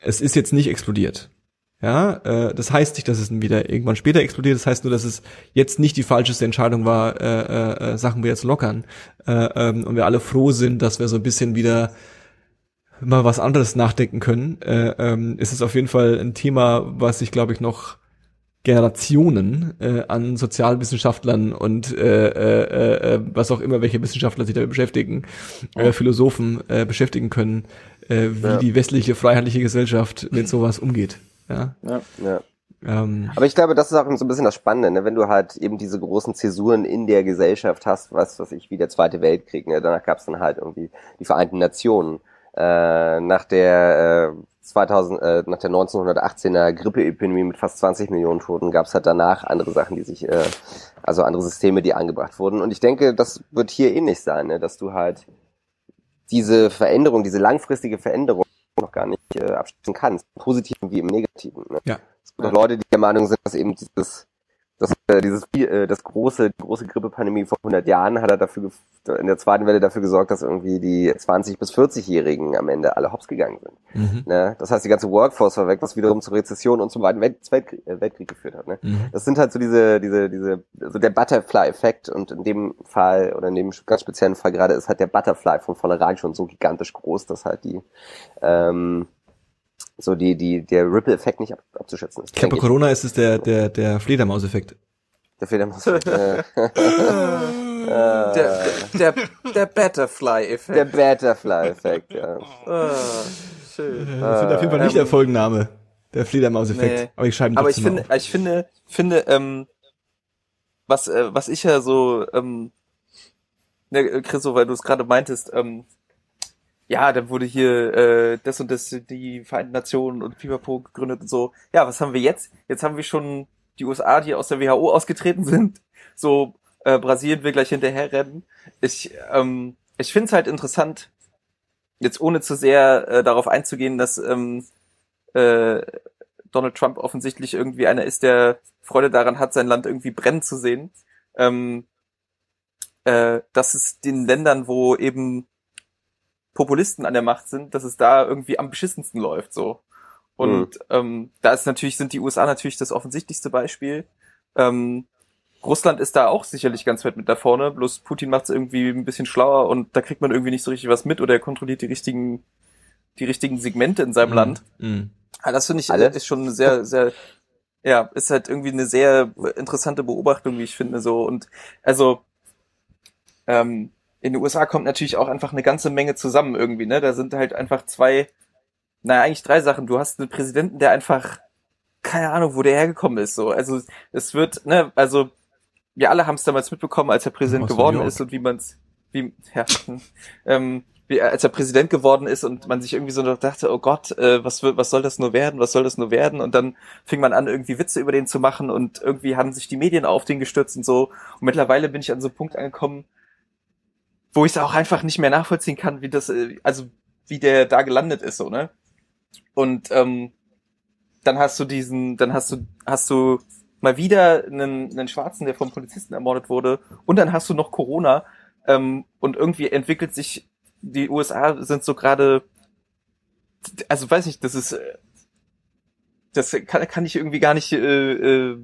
es ist jetzt nicht explodiert. Ja, äh, das heißt nicht, dass es wieder irgendwann später explodiert. Das heißt nur, dass es jetzt nicht die falscheste Entscheidung war, äh, äh, äh, Sachen wieder jetzt lockern. Äh, ähm, und wir alle froh sind, dass wir so ein bisschen wieder mal was anderes nachdenken können. Äh, ähm, ist es auf jeden Fall ein Thema, was ich glaube ich noch Generationen äh, an Sozialwissenschaftlern und äh, äh, äh, was auch immer, welche Wissenschaftler sich damit beschäftigen, äh, Philosophen äh, beschäftigen können, äh, wie Ja. die westliche freiheitliche Gesellschaft mit sowas umgeht. Ja. Ja. Ja. Ähm, Aber ich glaube, das ist auch so ein bisschen das Spannende, ne? wenn du halt eben diese großen Zäsuren in der Gesellschaft hast, was was ich wie der Zweite Weltkrieg, ne? danach gab es dann halt irgendwie die Vereinten Nationen. Äh, nach der äh, 2000, äh, nach der 1918er Grippeepidemie mit fast 20 Millionen Toten gab es halt danach andere Sachen, die sich, äh, also andere Systeme, die angebracht wurden. Und ich denke, das wird hier ähnlich sein, ne? dass du halt diese Veränderung, diese langfristige Veränderung noch gar nicht äh, abschließen kannst, im Positiven wie im Negativen. Ne? Ja. Es gibt auch Leute, die der Meinung sind, dass eben dieses, dass, äh, dieses äh, das große, die große Grippepandemie vor 100 Jahren hat er dafür in der zweiten Welle dafür gesorgt, dass irgendwie die 20 bis 40-Jährigen am Ende alle hops gegangen sind. mhm. Ne? Das heißt, die ganze Workforce war weg, was wiederum zur Rezession und zum Zweiten Welt Weltkrieg, äh, Weltkrieg geführt hat. Ne? Mhm. Das sind halt so diese, diese, diese, also der Butterfly-Effekt und in dem Fall oder in dem ganz speziellen Fall gerade ist halt der Butterfly von vornherein schon so gigantisch groß, dass halt die, ähm, so die, die, der Ripple-Effekt nicht ab, abzuschätzen ist. Ich glaube, bei Corona ist es der, der, der Fledermauseffekt. Der Fledermaus. äh, Der, der, der Butterfly-Effekt. der Butterfly-Effekt, ja. Ah, schön. Das ist auf jeden Fall nicht ähm, der Folgenname. Der Fledermauseffekt. Nee. Aber ich schreibe ihn Aber ich finde, auf. ich finde, finde, ähm, was, äh, was ich ja so, ähm, ne, Chriso, weil du es gerade meintest, ähm, ja, dann wurde hier äh, das und das, die Vereinten Nationen und Pipapo gegründet und so. Ja, was haben wir jetzt? Jetzt haben wir schon die USA, die aus der WHO ausgetreten sind. So, äh, Brasilien will gleich hinterher rennen. Ich, ähm, ich finde es halt interessant, jetzt ohne zu sehr äh, darauf einzugehen, dass ähm, äh, Donald Trump offensichtlich irgendwie einer ist, der Freude daran hat, sein Land irgendwie brennen zu sehen. Ähm, äh, dass es den Ländern, wo eben Populisten an der Macht sind, dass es da irgendwie am beschissensten läuft, so. Und ähm, da ist natürlich, sind die USA natürlich das offensichtlichste Beispiel. Ähm, Russland ist da auch sicherlich ganz weit mit da vorne, bloß Putin macht es irgendwie ein bisschen schlauer und da kriegt man irgendwie nicht so richtig was mit oder er kontrolliert die richtigen, die richtigen Segmente in seinem Land. Mhm. Ja, das finde ich Alle? ist schon eine sehr, sehr, ja, ist halt irgendwie eine sehr interessante Beobachtung, wie ich finde, so. Und also, ähm, in den USA kommt natürlich auch einfach eine ganze Menge zusammen irgendwie, ne? Da sind halt einfach zwei, naja, eigentlich drei Sachen. Du hast einen Präsidenten, der einfach, keine Ahnung, wo der hergekommen ist, so. Also, es wird, ne, also, wir alle haben es damals mitbekommen, als er Präsident geworden ist und wie man es, wie, ja, ähm, wie, er- als er Präsident geworden ist und man sich irgendwie so noch dachte, oh Gott, äh, was, wird, was soll das nur werden, was soll das nur werden? Und dann fing man an, irgendwie Witze über den zu machen und irgendwie haben sich die Medien auf den gestürzt und so. Und mittlerweile bin ich an so einen Punkt angekommen, wo ich es auch einfach nicht mehr nachvollziehen kann, wie das, äh, also wie der da gelandet ist, so, ne? Und ähm, dann hast du diesen, dann hast du, hast du mal wieder einen, einen Schwarzen, der vom Polizisten ermordet wurde, und dann hast du noch Corona, ähm, und irgendwie entwickelt sich, die USA sind so gerade, also weiß nicht, das ist, äh, das kann, kann ich irgendwie gar nicht äh, äh,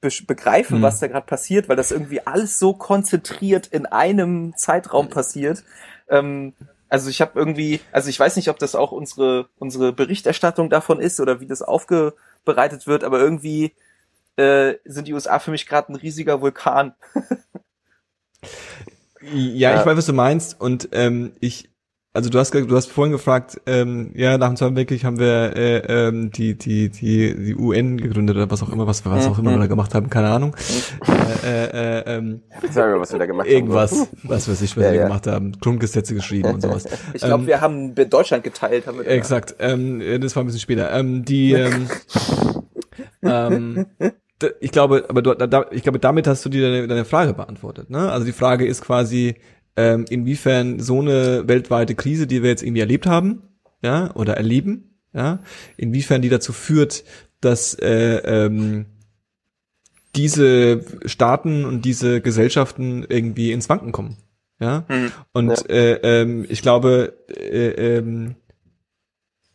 begreifen, Hm. was da gerade passiert, weil das irgendwie alles so konzentriert in einem Zeitraum passiert. Ähm, also ich habe irgendwie, also ich weiß nicht, ob das auch unsere unsere Berichterstattung davon ist oder wie das aufbereitet wird, aber irgendwie äh, sind die USA für mich gerade ein riesiger Vulkan. Ja, Ja. ich weiß, was du meinst. Und ähm, ich, also du hast, du hast vorhin gefragt, ähm, ja, nach dem Zweiten Weltkrieg haben wir äh, ähm, die, die, die, die UN gegründet oder was auch immer, was, was auch immer wir da gemacht haben, keine Ahnung. Äh, äh, äh, ähm, Sagen wir, was wir da gemacht irgendwas, haben. was weiß ich, was Ja, wir ja. gemacht haben, Grundgesetze geschrieben und sowas. Ich glaube, Ähm, wir haben Deutschland geteilt, haben wir. Exakt, ähm, äh, das war ein bisschen später. Ähm, die, ähm, ähm, ich glaube, aber du, da- ich glaube, damit hast du dir deine, deine Frage beantwortet. Ne? Also die Frage ist quasi, ähm, inwiefern so eine weltweite Krise, die wir jetzt irgendwie erlebt haben, ja, oder erleben, ja, inwiefern die dazu führt, dass äh, ähm, diese Staaten und diese Gesellschaften irgendwie ins Wanken kommen. Ja. Mhm. Und äh, ähm, ich glaube, äh, ähm,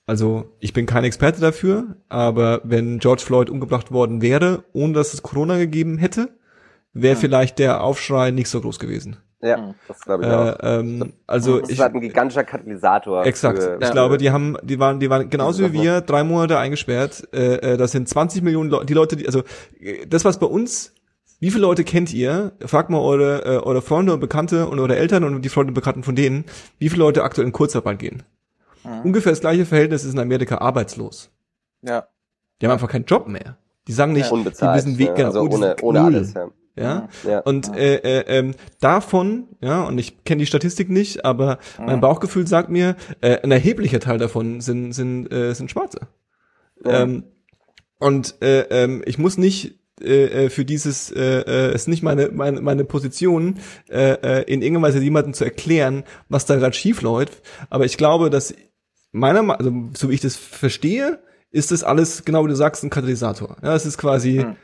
also ich bin kein Experte dafür, aber wenn George Floyd umgebracht worden wäre, ohne dass es Corona gegeben hätte, wäre vielleicht der Aufschrei nicht so groß gewesen. Ja, das glaube ich auch. Äh, ähm, also Das ich, ist halt ein gigantischer Katalysator. Exakt. Für, ich Ja. glaube, die haben, die waren, die waren genauso wie Sache. wir drei Monate eingesperrt. Äh, äh, das sind 20 Millionen Leute. Die Leute, die, also das was bei uns. Wie viele Leute kennt ihr? Fragt mal eure, äh, eure Freunde und Bekannte und eure Eltern und die Freunde und Bekannten von denen, wie viele Leute aktuell in Kurzarbeit gehen. Mhm. Ungefähr das gleiche Verhältnis ist in Amerika arbeitslos. Ja. Die haben einfach keinen Job mehr. Die sagen nicht, unbezahlt. die wissen Weg, ja. genau, also ohne, ohne alles. Ja. Ja. Ja. Und äh, äh, ähm, davon, ja, und ich kenne die Statistik nicht, aber mein Bauchgefühl sagt mir, äh, ein erheblicher Teil davon sind sind äh, sind Schwarze. Ja. Ähm, und äh, ähm, ich muss nicht äh, äh, für dieses, äh, äh, ist nicht meine meine, meine Position, äh, äh, in irgendeiner Weise jemandem zu erklären, was da gerade schief läuft. Aber ich glaube, dass meiner, also so wie ich das verstehe, ist das alles genau wie du sagst ein Katalysator. Ja, es ist quasi Hm.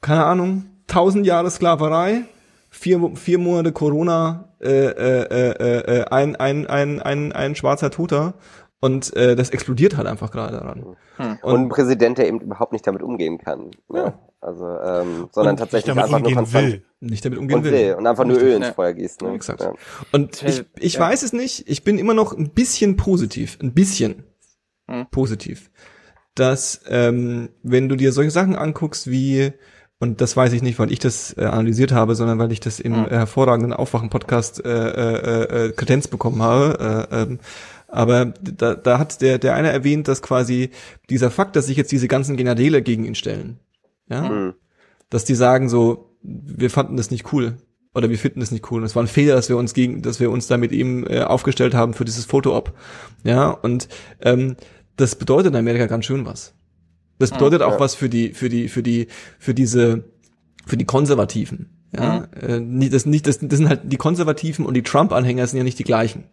Keine Ahnung, tausend Jahre Sklaverei, vier, vier Monate Corona, äh, äh, äh, äh, ein, ein, ein, ein, ein schwarzer Toter und äh, das explodiert halt einfach gerade daran. Und ein Präsident, der eben überhaupt nicht damit umgehen kann. Ne? Ja. Also, ähm, sondern Nicht tatsächlich damit einfach nur umgehen konstant will. Nicht damit umgehen und will. Und einfach nur. Öl ins Ja. Feuer gießt. Ne? Exakt. Ja. Und ich, ich Ja. weiß es nicht, ich bin immer noch ein bisschen positiv, ein bisschen Hm. positiv, dass ähm, wenn du dir solche Sachen anguckst wie und das weiß ich nicht, weil ich das äh, analysiert habe, sondern weil ich das im äh, hervorragenden Aufwachen-Podcast äh, äh, äh, Kredenz bekommen habe. Äh, ähm, aber da, da hat der, der eine erwähnt, dass quasi dieser Fakt, dass sich jetzt diese ganzen Generäle gegen ihn stellen, ja, Mhm. dass die sagen so, wir fanden das nicht cool oder wir finden das nicht cool. Und es war ein Fehler, dass wir uns gegen, dass wir uns da mit ihm äh, aufgestellt haben für dieses Foto-Op. Ja, und ähm, das bedeutet in Amerika ganz schön was. Das bedeutet auch ja. was für die, für die, für die, für diese, für die Konservativen. Ja, äh, nicht, das, nicht, das, das sind halt die Konservativen und die Trump-Anhänger sind ja nicht die gleichen.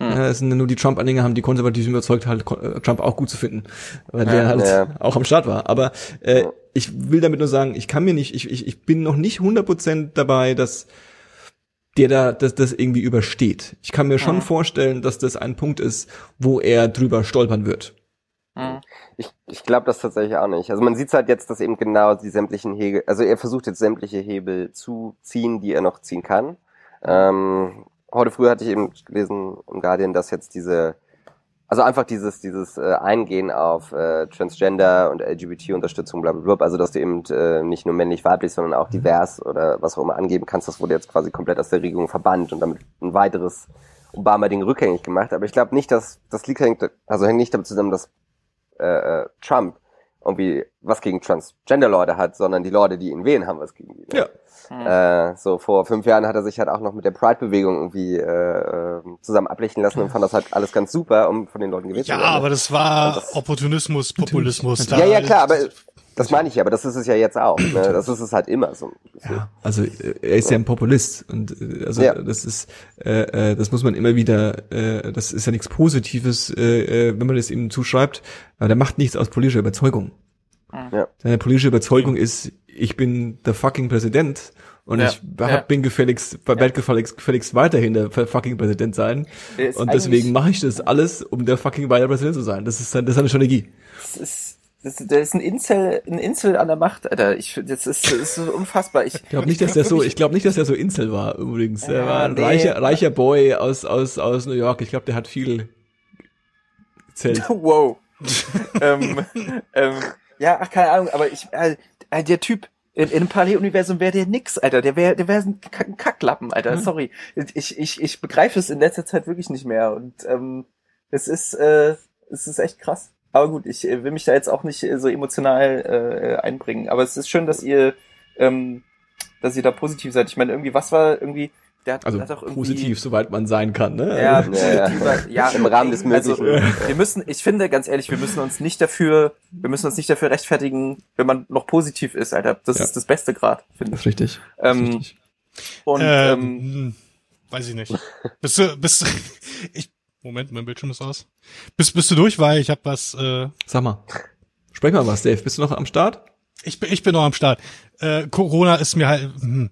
Ja, es sind ja nur die Trump-Anhänger haben die Konservativen überzeugt, halt äh, Trump auch gut zu finden, weil der halt ja. auch am Start war. Aber äh, Ja. ich will damit nur sagen, ich kann mir nicht, ich, ich, ich bin noch nicht 100% dabei, dass der da, dass das irgendwie übersteht. Ich kann mir schon vorstellen, dass das ein Punkt ist, wo er drüber stolpern wird. Ich, ich glaube das tatsächlich auch nicht. Also man sieht halt jetzt, dass eben genau die sämtlichen Hebel, also er versucht jetzt sämtliche Hebel zu ziehen, die er noch ziehen kann. Ähm, heute früh hatte ich eben gelesen im Guardian, dass jetzt diese Also einfach dieses, dieses äh, Eingehen auf äh, Transgender und LGBT-Unterstützung, bla bla bla. Also dass du eben äh, nicht nur männlich, weiblich, sondern auch divers oder was auch immer angeben kannst, das wurde jetzt quasi komplett aus der Regierung verbannt und damit ein weiteres Obama-Ding rückgängig gemacht. Aber ich glaube nicht, dass das liegt hängt, also hängt nicht damit zusammen, dass äh, äh, Trump irgendwie was gegen Transgender-Leute hat, sondern die Leute, die ihn wählen, haben was gegen ihn. Ja. Äh, so vor fünf Jahren hat er sich halt auch noch mit der Pride-Bewegung irgendwie äh, äh, zusammen ablichten lassen und fand das halt alles ganz super, um von den Leuten gewählt Ja, zu werden. aber das war Das- Opportunismus, Populismus. ja, ja, klar, aber das meine ich ja, aber das ist es ja jetzt auch. Ne? Das ist es halt immer so. Ja, also äh, er ist ja ein Populist und äh, also Ja. das ist äh, äh, das muss man immer wieder äh, das ist ja nichts Positives, äh, wenn man das ihm zuschreibt, aber der macht nichts aus politischer Überzeugung. Ja. Seine politische Überzeugung ist, ich bin der fucking Präsident und Ja. ich hab, Ja. bin gefälligst, werde gefälligst, gefälligst weiterhin der fucking Präsident sein. Ist Und deswegen mache ich das alles, um der fucking weiter Präsident zu sein. Das ist, sein- das ist seine Strategie. Das ist, das, der ist ein Insel, ein Insel an der Macht, Alter. Ich, das ist, das ist unfassbar. Ich Ich glaube nicht, dass der so, ich glaube nicht, dass er so Insel war, übrigens. Er Ja, war ein nee. reicher, reicher Boy aus, aus, aus New York. Ich glaube, der hat viel gezählt. wow. ähm, ähm, ja, ach, keine Ahnung, aber ich, äh, äh, der Typ, in, in einem Paralleluniversum wäre der nix, Alter. Der wäre der wäre ein, Kack- ein Kacklappen, Alter. Sorry. Ich, ich, ich begreife es in letzter Zeit wirklich nicht mehr. Und ähm, es ist, äh, es ist echt krass. Aber gut, ich äh, will mich da jetzt auch nicht äh, so emotional äh, einbringen. Aber es ist schön, dass ihr, ähm, dass ihr da positiv seid. Ich meine, irgendwie, was war irgendwie, der hat, Also hat doch irgendwie, positiv, soweit man sein kann, ne? ja, Also, Ja, ja. ja, Im Rahmen des Also, Möglichen. wir müssen, ich finde ganz ehrlich, wir müssen uns nicht dafür, wir müssen uns nicht dafür rechtfertigen, wenn man noch positiv ist, Alter. Das Ja. ist das beste Grad, finde ich. richtig. Das Ähm, richtig. Und ähm, ähm, hm, weiß ich nicht. Bist du, bist ich, Moment, mein Bildschirm ist aus. Bist, bist du durch, weil ich habe was, äh, Sag mal. Sprech mal was, Dave. Bist du noch am Start? ich bin, ich bin noch am Start. Äh, Corona ist mir halt, hm,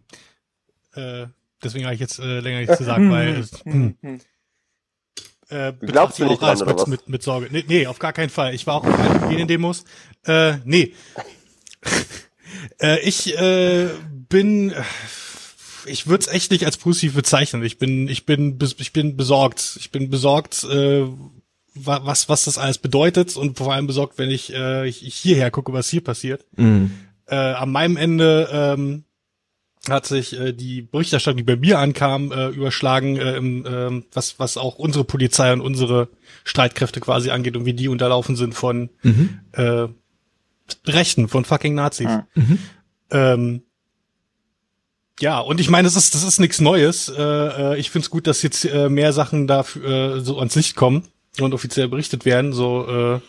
äh, deswegen habe ich jetzt äh, länger nichts gesagt, weil, hm, hm, äh, Glaubst du ich nicht dran, oder mit, was? mit, mit Sorge. Nee, nee, auf gar keinen Fall. Ich war auch auf allen Hygienedemos. Äh, nee. äh, ich äh, bin, ich würde es echt nicht als positiv bezeichnen. Ich bin, ich bin, ich bin besorgt. Ich bin besorgt, äh, wa- was, was das alles bedeutet und vor allem besorgt, wenn ich, äh, ich ich hierher gucke, was hier passiert. Mhm. Äh, an meinem Ende ähm, hat sich äh, die Berichterstattung, die bei mir ankam, äh, überschlagen, äh, im, ähm, was, was auch unsere Polizei und unsere Streitkräfte quasi angeht und wie die unterlaufen sind von Mhm. äh, Rechten, von fucking Nazis. Mhm. Ähm, ja, und ich meine, das ist das ist nichts Neues. Äh, äh, ich find's gut, dass jetzt äh, mehr Sachen dafür äh, so ans Licht kommen und offiziell berichtet werden. So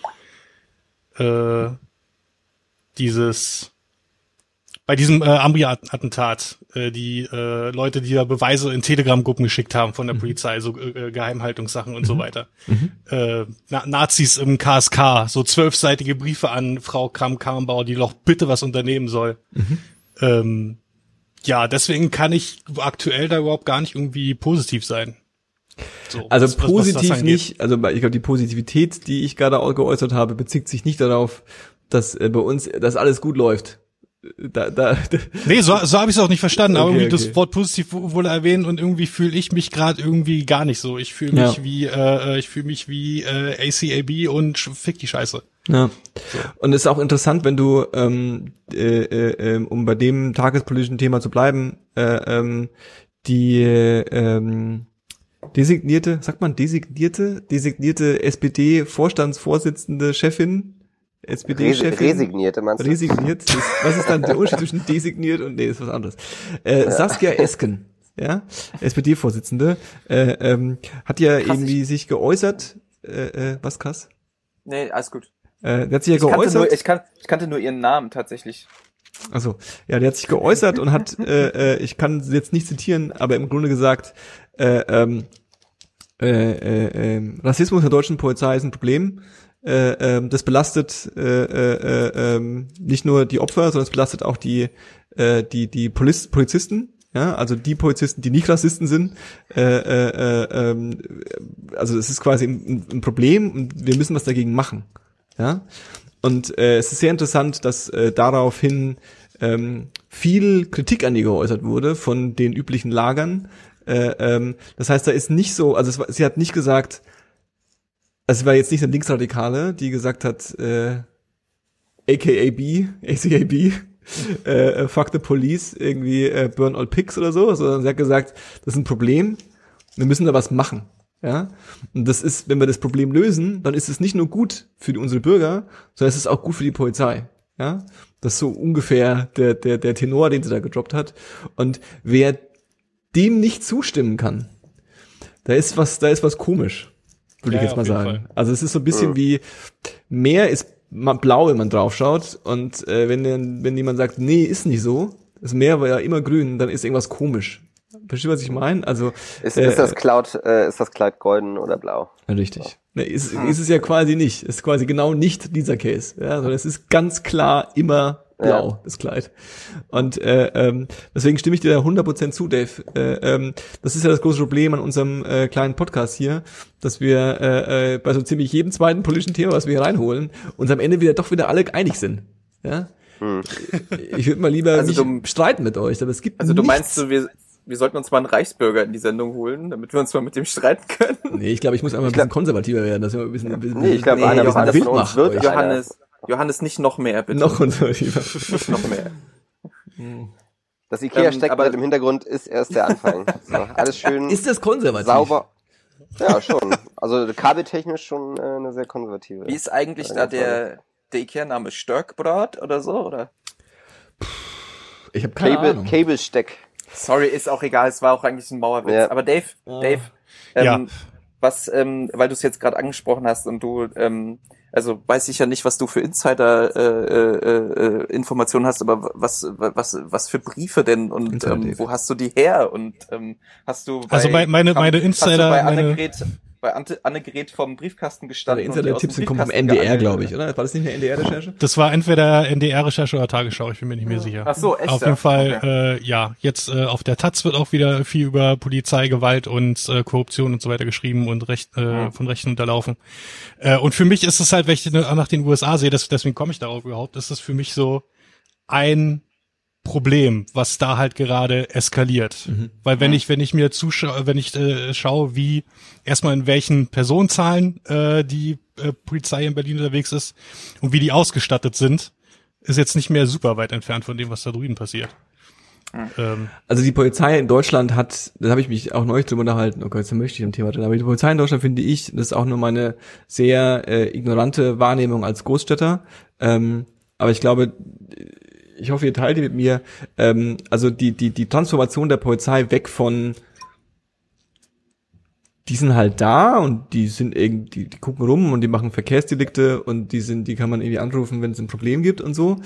äh, äh, dieses bei diesem äh, Ambri-Attentat, äh, die äh, Leute, die da Beweise in Telegram-Gruppen geschickt haben von der Polizei, so äh, äh, Geheimhaltungssachen und so weiter. Äh, Na Nazis im KSK, so zwölfseitige Briefe an Frau Kram-Karrenbauer, die doch bitte was unternehmen soll. Ähm, ja, deswegen kann ich aktuell da überhaupt gar nicht irgendwie positiv sein. So, Also was- was- was positiv angeht. nicht, also ich glaube, die Positivität, die ich gerade auch geäußert habe, bezieht sich nicht darauf, dass äh, bei uns das alles gut läuft. Da, da, Nee, so, so habe ich es auch nicht verstanden, aber Okay, irgendwie okay. das Wort positiv wu- wurde erwähnt und irgendwie fühle ich mich gerade irgendwie gar nicht so. Ich fühle mich Ja. wie äh, äh, ich fühle mich wie äh, ACAB und fick die Scheiße. Ja. Und es ist auch interessant, wenn du, ähm, äh, äh, ähm, um bei dem tagespolitischen Thema zu bleiben, äh, ähm, die ähm, designierte, sagt man designierte, designierte SPD-Vorstandsvorsitzende Chefin, SPD-Chefin. resignierte, meinst du? Resigniert. Das, was ist dann der Unterschied zwischen designiert und nee, ist was anderes. Äh, Saskia Esken, ja, SPD-Vorsitzende, äh, ähm, hat ja Krass, irgendwie sich geäußert, äh, äh, was krass? nee, alles gut. Äh, der hat sich ja Ich kannte, geäußert. nur, ich, kan ich kannte nur ihren Namen tatsächlich. Also, ja, der hat sich geäußert und hat, äh, äh, ich kann sie jetzt nicht zitieren, aber im Grunde gesagt, äh, ähm, äh, äh, äh, Rassismus in der deutschen Polizei ist ein Problem. Äh, ähm, das belastet äh, äh, äh, ähm, nicht nur die Opfer, sondern es belastet auch die äh, die die Poliz Polizisten. Ja, also die Polizisten, die nicht Rassisten sind, äh, äh, äh, ähm, also es ist quasi ein, ein Problem und wir müssen was dagegen machen. Ja, und äh, es ist sehr interessant, dass äh, daraufhin ähm, viel Kritik an ihr geäußert wurde von den üblichen Lagern. Äh, ähm, das heißt, da ist nicht so, also es, war- sie hat nicht gesagt, also war jetzt nicht eine Linksradikale, die gesagt hat, äh, AKAB, ACAB, äh, fuck the police, irgendwie äh, burn all pigs oder so, sondern sie hat gesagt, das ist ein Problem, wir müssen da was machen. Ja, und das ist, wenn wir das Problem lösen, dann ist es nicht nur gut für die, unsere Bürger, sondern es ist auch gut für die Polizei. Ja, das ist so ungefähr der, der, der Tenor, den sie da gedroppt hat. Und wer dem nicht zustimmen kann, da ist was, da ist was komisch, würde Ja, ich jetzt ja, mal sagen. Also es ist so ein bisschen wie Meer ist blau, wenn man draufschaut. Und äh, wenn, wenn jemand sagt, nee, ist nicht so, das Meer war ja immer grün, dann ist irgendwas komisch. Verstehst du, was ich meine? Also Ist, äh, ist das Cloud, äh, ist das Cloud golden oder blau? Richtig. Ne, ist, ist es ja quasi nicht. Ist quasi genau nicht dieser Case. Ja, sondern es ist ganz klar immer blau, das Kleid. Und äh, ähm, deswegen stimme ich dir da 100% zu, Dave. Äh, ähm, das ist ja das große Problem an unserem äh, kleinen Podcast hier, dass wir äh, äh, bei so ziemlich jedem zweiten politischen Thema, was wir hier reinholen, uns am Ende wieder doch wieder alle einig sind. Ja? Ich würde mal lieber Also mich du- streiten mit euch, aber es gibt Also du nichts. meinst, du, wir, wir sollten uns mal einen Reichsbürger in die Sendung holen, damit wir uns mal mit dem streiten können? Nee, ich glaube, ich muss einmal ein bisschen konservativer werden, dass wir ein bisschen, ein bisschen, Nee, ich glaube, ein einer- bisschen einer wild von uns macht wird euch. Johannes, Johannes, nicht noch mehr, bitte. Noch konservativer. Nicht noch mehr. Das Ikea-Steckbrett Ähm, aber- im Hintergrund ist erst der Anfang. So, alles schön Ist das konservativ? sauber. Ja, schon. Also kabeltechnisch schon äh, eine sehr konservative. Wie ist eigentlich da der, der Ikea-Name? Störkbrat oder so, oder? Ich habe keine Cable, Ahnung. Kabelsteck. Sorry, ist auch egal, es war auch eigentlich ein Mauerwitz. Ja. Aber Dave, Dave, ähm, Ja. was, ähm, weil du es jetzt gerade angesprochen hast und du, ähm, also weiß ich ja nicht, was du für Insider äh, äh, äh, Informationen hast, aber was was was für Briefe denn und Insider, ähm, Dave. wo hast du die her und ähm, hast du bei, Also bei- meine- meine hast du Insider- bei meine- Annegret bei Ante, Annegret vom Briefkasten gestanden dem Insider-Tipps kommen vom NDR, glaube ich, oder? War das nicht eine NDR-Recherche? Das war entweder NDR-Recherche oder Tagesschau, ich bin mir nicht mehr sicher. Ach so, echt? Auf ja? jeden Fall, Okay. äh, ja, jetzt äh, auf der Taz wird auch wieder viel über Polizeigewalt und äh, Korruption und so weiter geschrieben und Recht, äh, von Rechten unterlaufen. Äh, und für mich ist es halt, wenn ich nach den USA sehe, das, deswegen komme ich darauf überhaupt, ist es für mich so ein Problem, was da halt gerade eskaliert. Weil wenn ich, wenn ich mir zuschaue, wenn ich äh, schaue, wie erstmal in welchen Personenzahlen äh, die äh, Polizei in Berlin unterwegs ist und wie die ausgestattet sind, ist jetzt nicht mehr super weit entfernt von dem, was da drüben passiert. Ähm, Also die Polizei in Deutschland hat, da habe ich mich auch neulich drüber unterhalten, oh Gott, jetzt möchte ich im Thema drin, aber die Polizei in Deutschland finde ich, das ist auch nur meine sehr äh, ignorante Wahrnehmung als Großstädter, ähm, aber ich glaube, ich hoffe, ihr teilt die mit mir, ähm, also die, die, die Transformation der Polizei weg von die sind halt da und die sind irgendwie, die gucken rum und die machen Verkehrsdelikte und die sind, die kann man irgendwie anrufen, wenn es ein Problem gibt und so,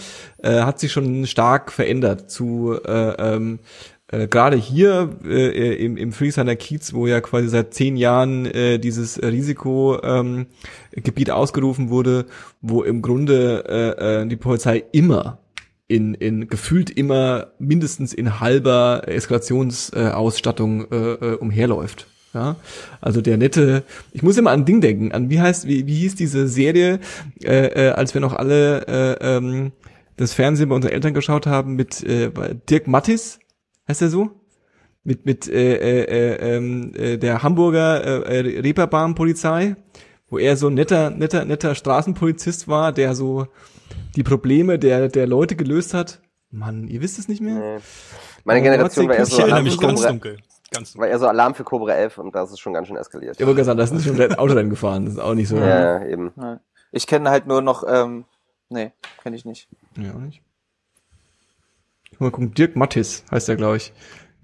äh, hat sich schon stark verändert zu äh, ähm, äh, gerade hier äh, im, im Frieshainer Kiez, wo ja quasi seit zehn Jahren äh, dieses Risikogebiet ähm, ausgerufen wurde, wo im Grunde äh, äh, die Polizei immer in, in gefühlt immer mindestens in halber Eskalationsausstattung äh, äh, umherläuft. Ja, also der nette, ich muss immer an Ding denken, an wie heißt, wie, wie hieß diese Serie, äh, äh, als wir noch alle äh, ähm, das Fernsehen bei unseren Eltern geschaut haben mit äh, Dirk Mattis, heißt er so? Mit mit äh, äh, äh, ähm, äh, der Hamburger äh, äh, Reeperbahn-Polizei, wo er so ein netter, netter, netter Straßenpolizist war, der so die Probleme der der Leute gelöst hat. Mann, ihr wisst es nicht mehr? Nee. Meine Generation war eher ich so erinnere Alarm mich für ganz Cobra, dunkel. Ganz dunkel. war eher so Alarm für Cobra 11 und das ist schon ganz schön eskaliert. Ich wollte gerade sagen, das sind schon vielleicht Autorennen gefahren, das ist auch nicht so. Ja, eben. Ja. Ich kenne halt nur noch, ähm, nee, kenne ich nicht. Ja, auch nicht. Ich mal gucken, Dirk Mattis heißt er, glaube ich.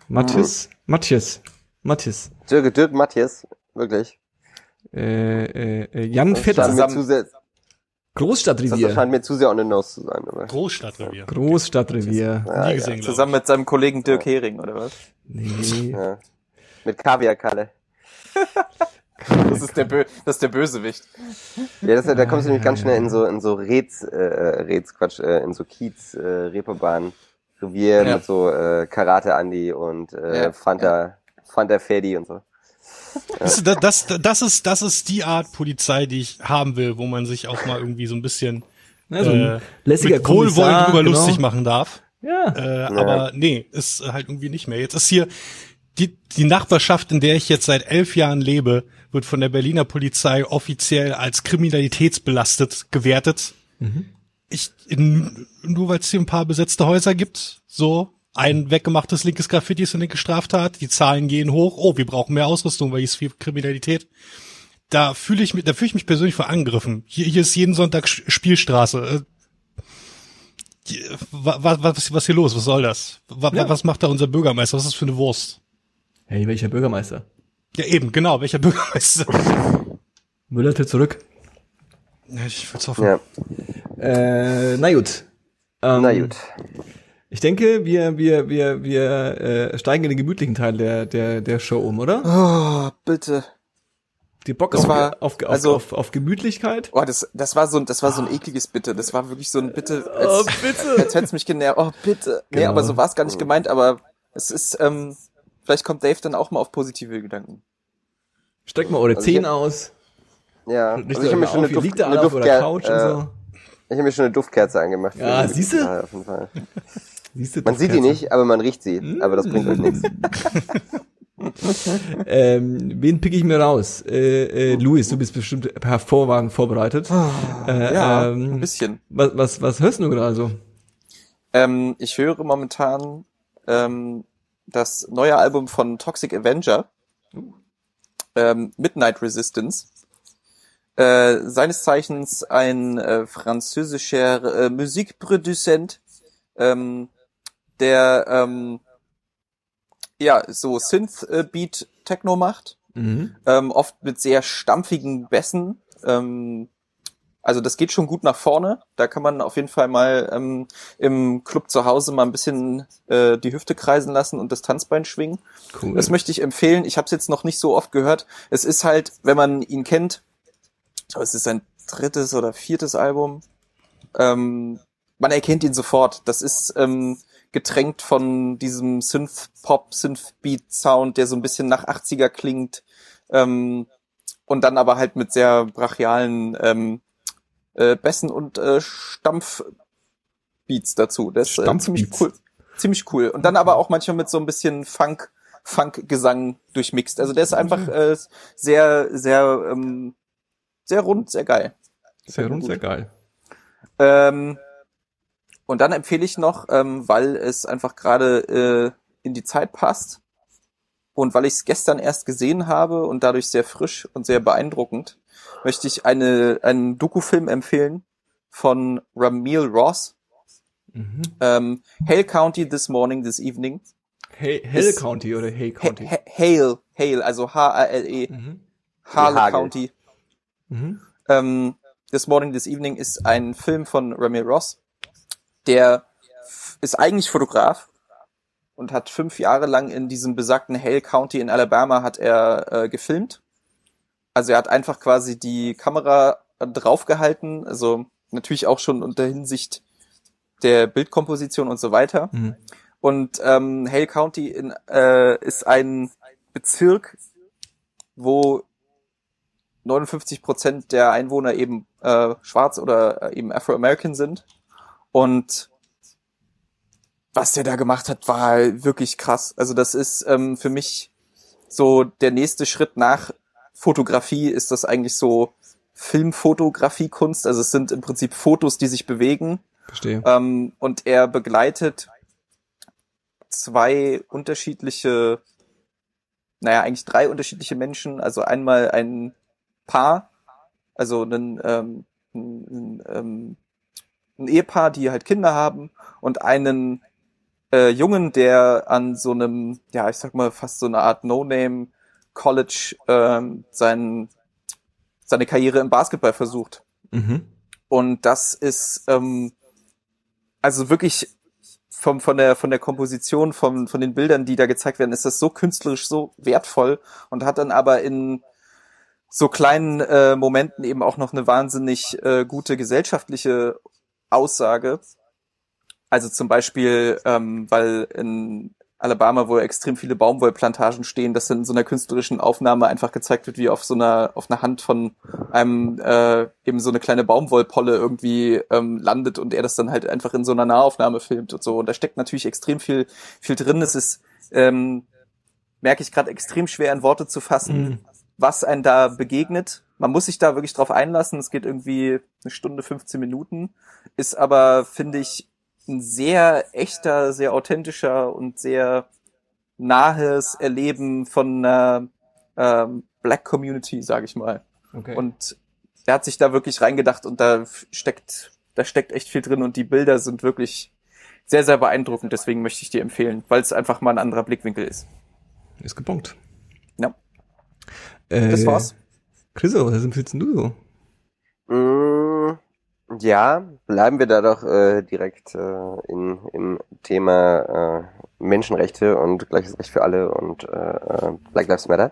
Mattis? Matthias. Matthias. Dirk, Dirk Matthias, wirklich. Äh, äh, äh, Jan Das Vetter. Zusammen- sehr, das Großstadtrevier. scheint mir zu sehr on the nose zu sein. Aber. Großstadtrevier. Großstadtrevier. Ja, ja. gesehen, Zusammen mit seinem Kollegen Dirk Hering, oder was? Nee. Ja. Mit Kaviarkalle. Das ist der, Bö das ist der Bösewicht. Ja, das, da kommst du nämlich ganz schnell in so in so Räts, äh, Räts, Quatsch, äh, in so Kiez, äh, Reeperbahn, Revier Ja. mit so äh, Karate Andi und äh, Ja, Fanta, Fanta Fedi und so. Das, das, das, ist, das ist die Art Polizei, die ich haben will, wo man sich auch mal irgendwie so ein bisschen Ja, so ein äh, lässiger mit Wohlwollen Kommissar, drüber genau. lustig machen darf. Ja. Äh, Aber nee, ist halt irgendwie nicht mehr. Jetzt ist hier die, die Nachbarschaft, in der ich jetzt seit elf Jahren lebe, wird von der Berliner Polizei offiziell als kriminalitätsbelastet gewertet. Ich, in, nur weil es hier ein paar besetzte Häuser gibt, so ein weggemachtes linkes Graffiti ist eine linke Straftat, die Zahlen gehen hoch, oh, wir brauchen mehr Ausrüstung, weil hier ist viel Kriminalität. Da fühle ich mich, da fühle ich mich persönlich für angegriffen. Hier, hier ist jeden Sonntag Spielstraße. Äh, Was, was, was hier los? Was soll das? Was, Ja. was macht da unser Bürgermeister? Was ist das für eine Wurst? Hey, welcher Bürgermeister? Ja, eben, genau. Welcher Bürgermeister? Müller tritt zurück. Ja, ich will's hoffen. Ja, Äh, na gut. Ähm, na gut. Ich denke, wir, wir, wir, wir äh, steigen in den gemütlichen Teil der, der, der Show um, oder? Oh, bitte. Die Bock Das auf, war- auf, auf, also- auf, auf Gemütlichkeit. Oh, das, das war so ein, das war so ein ekliges Bitte. Das war wirklich so ein Bitte, als, Oh, bitte. als hätte es mich genervt. Oh, bitte. Nee, Genau. aber so war es gar nicht gemeint, aber es ist, ähm, vielleicht kommt Dave dann auch mal auf positive Gedanken. Streckt mal eure Also Zehen aus. Ja, Richtet also ich habe mir schon eine, auf. Duft, eine, Duftker äh, so. ich hab mir schon eine Duftkerze angemacht. Ja, siehste? gute Sache Auf jeden Fall. Siehst du, Man sieht die nicht, aber man riecht sie. Aber das bringt euch nichts. Ähm, wen pick ich mir raus? Äh, äh, Luis, du bist bestimmt hervorragend vorbereitet. äh, Ja, ein ähm, bisschen. was, was, was hörst du gerade so? Ähm, ich höre momentan ähm, das neue Album von Toxic Avenger, ähm, Midnight Resistance. Äh, seines Zeichens ein äh, französischer äh, Musikproduzent, ähm, der ähm, ja so Synth-Beat Techno macht Mhm. ähm, oft mit sehr stampfigen Bässen. Ähm, also das geht schon gut nach vorne. Da kann man auf jeden Fall mal ähm, im Club zu Hause mal ein bisschen äh, die Hüfte kreisen lassen und das Tanzbein schwingen. Cool. Das möchte ich empfehlen. Ich habe es jetzt noch nicht so oft gehört. Es ist halt, wenn man ihn kennt, es ist sein drittes oder viertes Album. Ähm, man erkennt ihn sofort. Das ist ähm, getränkt von diesem Synth-Pop, Synth-Beat-Sound, der so ein bisschen nach 80er klingt. Ähm, und dann aber halt mit sehr brachialen ähm, äh, Bässen und äh, Stampfbeats dazu. Das ist äh, ziemlich cool. Ziemlich cool. Und dann aber auch manchmal mit so ein bisschen Funk, Funk-Gesang durchmixt. Also der ist einfach äh, sehr, sehr, ähm, sehr rund, sehr geil. Sehr rund, sehr geil. Ähm, und dann empfehle ich noch, ähm, weil es einfach gerade äh, in die Zeit passt und weil ich es gestern erst gesehen habe und dadurch sehr frisch und sehr beeindruckend, möchte ich eine, einen Doku-Film empfehlen von Ramil Ross. Mhm. Ähm, Hale County This Morning, This Evening. Hey, Hell Ist- County oder Hay Ha County? Ha Hale, Hale, also H-A-L-E, Mhm. Harle Hagel. County. Mhm. Ähm, This Morning, This Evening ist ein Film von Ramil Ross. Der ist eigentlich Fotograf und hat fünf Jahre lang in diesem besagten Hale County in Alabama hat er äh, gefilmt. Also er hat einfach quasi die Kamera draufgehalten, also natürlich auch schon unter Hinsicht der Bildkomposition und so weiter. Mhm. Und ähm, Hale County in, äh, ist ein Bezirk, wo 59 Prozent der Einwohner eben äh, schwarz oder äh, eben Afro-American sind. Und was der da gemacht hat, war wirklich krass. Also das ist ähm, für mich so der nächste Schritt nach Fotografie ist das eigentlich so Filmfotografie-Kunst. Also es sind im Prinzip Fotos, die sich bewegen. Verstehe. Ähm, und er begleitet zwei unterschiedliche, naja, eigentlich drei unterschiedliche Menschen. Also einmal ein Paar, also einen, ähm, ein, ein, ähm, ein Ehepaar, die halt Kinder haben und einen äh, Jungen, der an so einem, ja, ich sag mal, fast so eine Art No-Name College ähm, sein, seine Karriere im Basketball versucht. Mhm. Und das ist ähm, also wirklich vom, von der von der Komposition, vom, von den Bildern, die da gezeigt werden, ist das so künstlerisch so wertvoll und hat dann aber in so kleinen äh, Momenten eben auch noch eine wahnsinnig äh, gute gesellschaftliche Aussage. Also zum Beispiel, ähm, weil in Alabama, wo extrem viele Baumwollplantagen stehen, dass dann in so einer künstlerischen Aufnahme einfach gezeigt wird, wie auf so einer, auf einer Hand von einem äh, eben so eine kleine Baumwollpolle irgendwie ähm, landet und er das dann halt einfach in so einer Nahaufnahme filmt und so. Und da steckt natürlich extrem viel, viel drin. Es ist, ähm, merke ich gerade, extrem schwer in Worte zu fassen, Mhm. was einen da begegnet. Man muss sich da wirklich drauf einlassen. Es geht irgendwie eine Stunde, 15 Minuten. Ist aber, finde ich, ein sehr echter, sehr authentischer und sehr nahes Erleben von einer ähm, Black Community, sage ich mal. Okay. Und er hat sich da wirklich reingedacht und da steckt, da steckt echt viel drin und die Bilder sind wirklich sehr, sehr beeindruckend. Deswegen möchte ich dir empfehlen, weil es einfach mal ein anderer Blickwinkel ist. ist gebongt. Ja. Äh, Das war's. Chriso, was empfiehlst denn du so? Mm, ja, bleiben wir da doch äh, direkt äh, in, im Thema äh, Menschenrechte und gleiches Recht für alle und äh, äh, Black Lives Matter.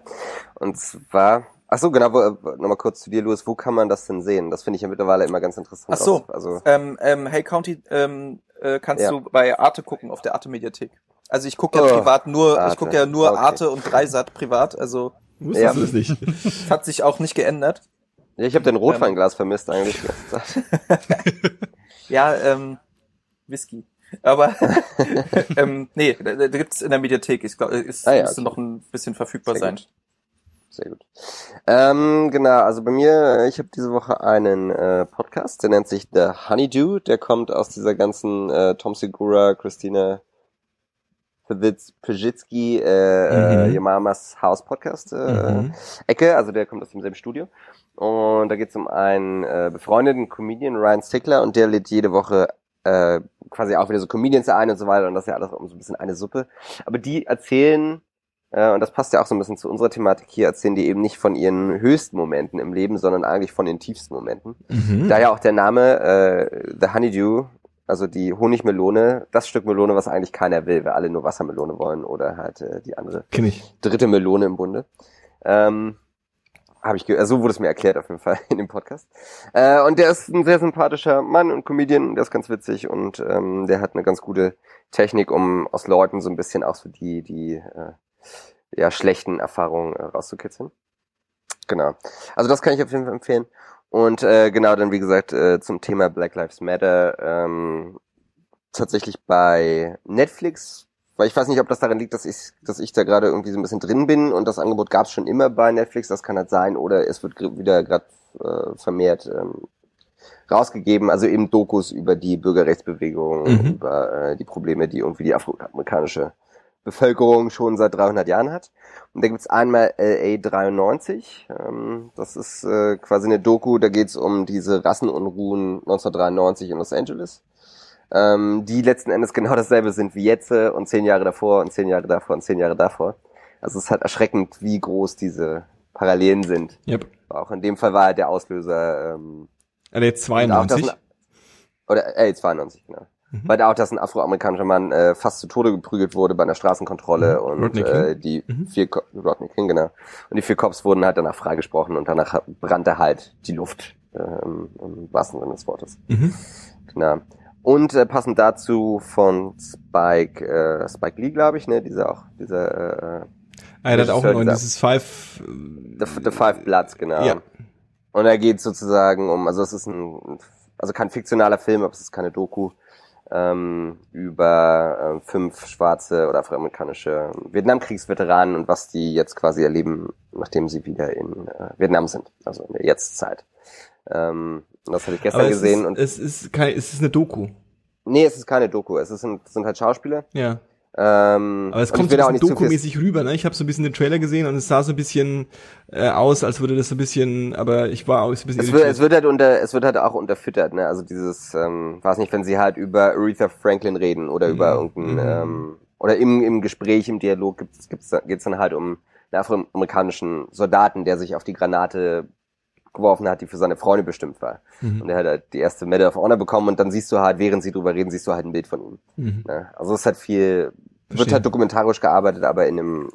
Und zwar, ach so, genau, wo, nochmal kurz zu dir, Louis, wo kann man das denn sehen? Das finde ich ja mittlerweile immer ganz interessant. Ach so. Also, Ähm, ähm, hey County, ähm, äh, kannst Ja. du bei Arte gucken, auf der Arte-Mediathek. Also ich gucke ja Oh, privat nur, ich Arte. gucke ja nur Okay. Arte und Dreisat privat, also Wusstest Ja. du das nicht? das hat sich auch nicht geändert. ja, ich habe Ähm. dein Rotweinglas vermisst eigentlich. Ja, ähm, Whisky. Aber ähm, nee, da, da gibt's in der Mediathek, ich glaube, ist Ah ja, müsste okay. noch ein bisschen verfügbar Sehr sein. gut. Sehr gut. Ähm, genau, also bei mir, äh, ich habe diese Woche einen äh, Podcast, der nennt sich The Honeydew, der kommt aus dieser ganzen äh, Tom Segura, Christina Pajitsky, äh, Mhm. äh, Your Mama's House Podcast äh, Mhm. Ecke, also der kommt aus demselben Studio. Und da geht es um einen äh, befreundeten Comedian, Ryan Stickler, und der lädt jede Woche äh, quasi auch wieder so Comedians ein und so weiter und das ist ja alles um so ein bisschen eine Suppe. Aber die erzählen, äh, und das passt ja auch so ein bisschen zu unserer Thematik hier, erzählen die eben nicht von ihren höchsten Momenten im Leben, sondern eigentlich von den tiefsten Momenten. Mhm. Daher auch der Name äh, The Honeydew, also die Honigmelone, das Stück Melone, was eigentlich keiner will, weil alle nur Wassermelone wollen oder halt äh, die andere Kenn ich. dritte Melone im Bunde. Ähm, habe ich, ge also so wurde es mir erklärt auf jeden Fall in dem Podcast. Äh, und der ist ein sehr sympathischer Mann und Comedian, der ist ganz witzig und ähm, der hat eine ganz gute Technik, um aus Leuten so ein bisschen auch so die die äh, ja schlechten Erfahrungen äh, rauszukitzeln. Genau. Also das kann ich auf jeden Fall empfehlen. Und äh, genau dann wie gesagt äh, zum Thema Black Lives Matter ähm, tatsächlich bei Netflix weil ich weiß nicht, ob das daran liegt, dass ich, dass ich da gerade irgendwie so ein bisschen drin bin und das Angebot gab es schon immer bei Netflix, das kann halt sein, oder es wird wieder gerade äh, vermehrt ähm, rausgegeben, also eben Dokus über die Bürgerrechtsbewegung, Mhm. über äh, die Probleme, die irgendwie die afroamerikanische Bevölkerung schon seit 300 Jahren hat. Und da gibt's einmal LA 93, ähm, das ist äh, quasi eine Doku, da geht's um diese Rassenunruhen 1993 in Los Angeles ähm, die letzten Endes genau dasselbe sind wie jetzt äh, und zehn Jahre davor und zehn Jahre davor und zehn Jahre davor. Also es ist halt erschreckend, wie groß diese Parallelen sind. Yep. Auch in dem Fall war halt der Auslöser ähm, LA und auch, dass 92. ein, oder äh, 92, genau. Mhm. Weil da auch, dass ein afroamerikanischer Mann äh, fast zu Tode geprügelt wurde bei einer Straßenkontrolle Mhm. und äh, die Mhm. vier Co Rodney King, genau. Und die vier Cops wurden halt danach freigesprochen und danach brannte halt die Luft, ähm, im wahrsten Sinne des Wortes. Mhm. Genau. Und äh, passend dazu von Spike, äh, Spike Lee, glaube ich, ne, dieser auch, dieser äh, Ah, er hat auch dieser- dieses Five. The, The Five Bloods, genau. Ja. Und er geht sozusagen um, also es ist ein, also kein fiktionaler Film, aber es ist keine Doku, ähm, über äh, fünf schwarze oder afroamerikanische Vietnamkriegsveteranen und was die jetzt quasi erleben, nachdem sie wieder in äh, Vietnam sind, also in der Jetztzeit. Ähm, das hatte ich gestern gesehen ist, und es ist kein, es ist eine Doku. nee, es ist keine Doku, es ist es sind halt Schauspieler. Ja. Ähm, Aber es kommt so ein bisschen dokumäßig rüber, ne? Ich habe so ein bisschen den Trailer gesehen und es sah so ein bisschen äh, aus, als würde das so ein bisschen, aber ich war auch so ein bisschen Es wird, es wird halt unter, es wird halt auch unterfüttert, ne? Also dieses, ähm, weiß nicht, wenn sie halt über Aretha Franklin reden oder über irgendein, Mhm. ähm, oder im, im Gespräch, im Dialog gibt's, gibt's, geht's dann halt um einen afroamerikanischen Soldaten, der sich auf die Granate geworfen hat, die für seine Freunde bestimmt war. Mhm. Und der hat halt die erste Medal of Honor bekommen und dann siehst du halt, während sie drüber reden, siehst du halt ein Bild von ihm. Mhm. Ne? Also es halt viel, wird Verstehe. halt dokumentarisch gearbeitet, aber in einem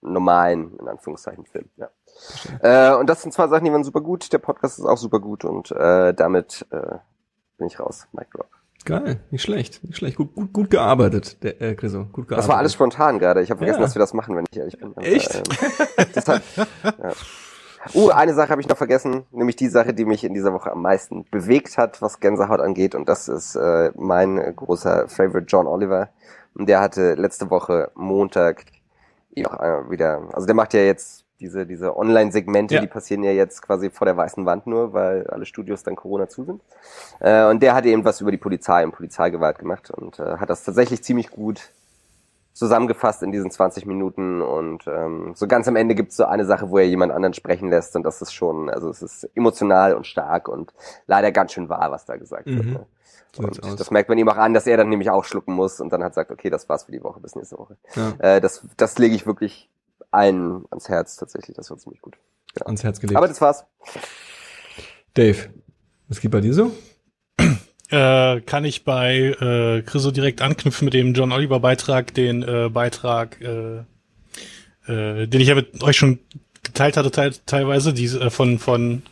normalen, in Anführungszeichen, Film. Ja. Äh, und das sind zwei Sachen, die waren super gut. Der Podcast ist auch super gut und äh, damit äh, bin ich raus. Mic drop. Geil, nicht schlecht, nicht schlecht. Gut, gut, gut gearbeitet, der äh, Chriso. Gut gearbeitet. Das war alles spontan gerade. Ich habe vergessen, Ja. dass wir das machen, wenn ich ehrlich bin. Echt? ähm, das hat, ja. Uh, eine Sache habe ich noch vergessen, nämlich die Sache, die mich in dieser Woche am meisten bewegt hat, was Gänsehaut angeht. Und das ist äh, mein großer Favorite John Oliver. Und der hatte letzte Woche Montag auch äh, wieder, also der macht ja jetzt diese, diese Online-Segmente, Ja. die passieren ja jetzt quasi vor der weißen Wand nur, weil alle Studios dann Corona zu sind. Äh, und der hat eben was über die Polizei und Polizeigewalt gemacht und äh, hat das tatsächlich ziemlich gut zusammengefasst in diesen 20 Minuten und ähm, so ganz am Ende gibt es so eine Sache, wo er jemand anderen sprechen lässt und das ist schon, also es ist emotional und stark und leider ganz schön wahr, was da gesagt wird. Mhm. Ne? So das merkt man ihm auch an, dass er dann nämlich auch schlucken muss und dann hat sagt, okay, das war's für die Woche, bis nächste Woche. Ja. Äh, das, das lege ich wirklich allen ans Herz tatsächlich, das war ziemlich gut. Ans Herz gelegt. Aber das war's. Dave, was geht bei dir so? Äh, kann ich bei äh, Chriso direkt anknüpfen mit dem John Oliver Beitrag, den äh, Beitrag, äh, äh, den ich ja mit euch schon geteilt hatte teil teilweise, diese äh, von von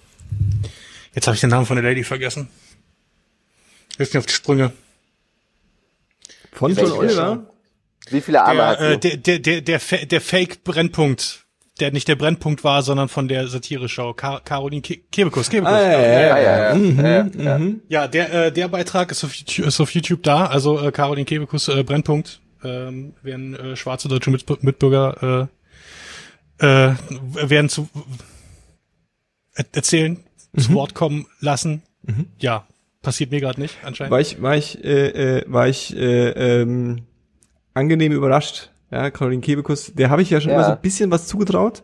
jetzt habe ich den Namen von der Lady vergessen. Hilft mir auf die Sprünge. Von John Oliver? Wie viele Arme hat Der, sie? äh, der, der, der, der, Fa- der Fake Brennpunkt, der nicht der Brennpunkt war, sondern von der Satire-Show. Ka Caroline Ke Kebekus. Kebekus. Ah, ja, ja, ja. ja, ja. Mhm, Ja, mhm. Ja, der, äh, der Beitrag ist auf, YouTube, ist auf YouTube da. Also äh, Caroline Kebekus äh, Brennpunkt. Ähm, werden äh, schwarze deutsche Mit Mitbürger äh, äh, werden zu er erzählen, zu Wort kommen lassen. Ja, passiert mir gerade nicht anscheinend. War ich, war ich, äh, äh, war ich äh, ähm, angenehm überrascht. Ja, Caroline Kebekus, der habe ich ja schon Ja. immer so ein bisschen was zugetraut.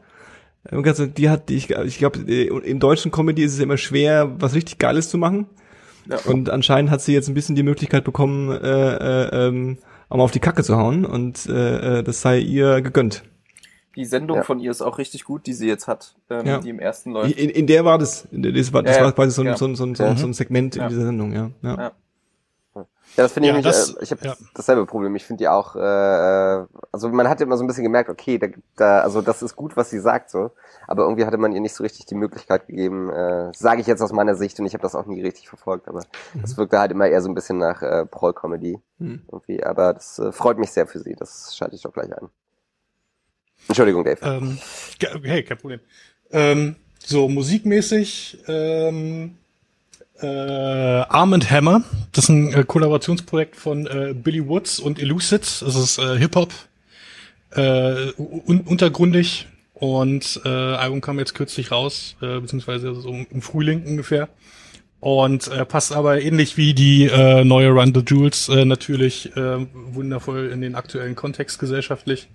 Und ganz- Die hat, die- ich, ich glaube, im deutschen Comedy ist es immer schwer, was richtig Geiles zu machen. Ja. Und anscheinend hat sie jetzt ein bisschen die Möglichkeit bekommen, äh, äh, ähm, auch mal auf die Kacke zu hauen. Und äh, äh, das sei ihr gegönnt. Die Sendung Ja. von ihr ist auch richtig gut, die sie jetzt hat, ähm, Ja. die im ersten läuft. In, in der war das, in der, das war, das Ja, war quasi so ein, ja. so ein, so ein, so ein, so ein Segment in dieser Sendung, ja. ja. Ja. Das finde ich Ja, das- äh, ich habe ja. dasselbe Problem. Ich finde die auch, äh, äh, also man hatte immer so ein bisschen gemerkt, okay, da, da, also das ist gut, was sie sagt so, aber irgendwie hatte man ihr nicht so richtig die Möglichkeit gegeben, äh, sage ich jetzt aus meiner Sicht und ich habe das auch nie richtig verfolgt, aber das wirkte halt immer eher so ein bisschen nach äh, Proll-Comedy Mhm. irgendwie, aber das äh, freut mich sehr für sie, das schalte ich doch gleich ein. Entschuldigung, Dave. Ähm, hey, kein Problem. Ähm, so musikmäßig ähm, äh, Arm and Hammer. Das ist ein äh, Kollaborationsprojekt von äh, Billy Woods und Elucid. Das ist äh, Hip-Hop. Äh, un untergründig. Und äh, Album kam jetzt kürzlich raus, äh, beziehungsweise so im Frühling ungefähr. Und äh, passt aber ähnlich wie die äh, neue Run the Jewels äh, natürlich äh, wundervoll in den aktuellen Kontext gesellschaftlich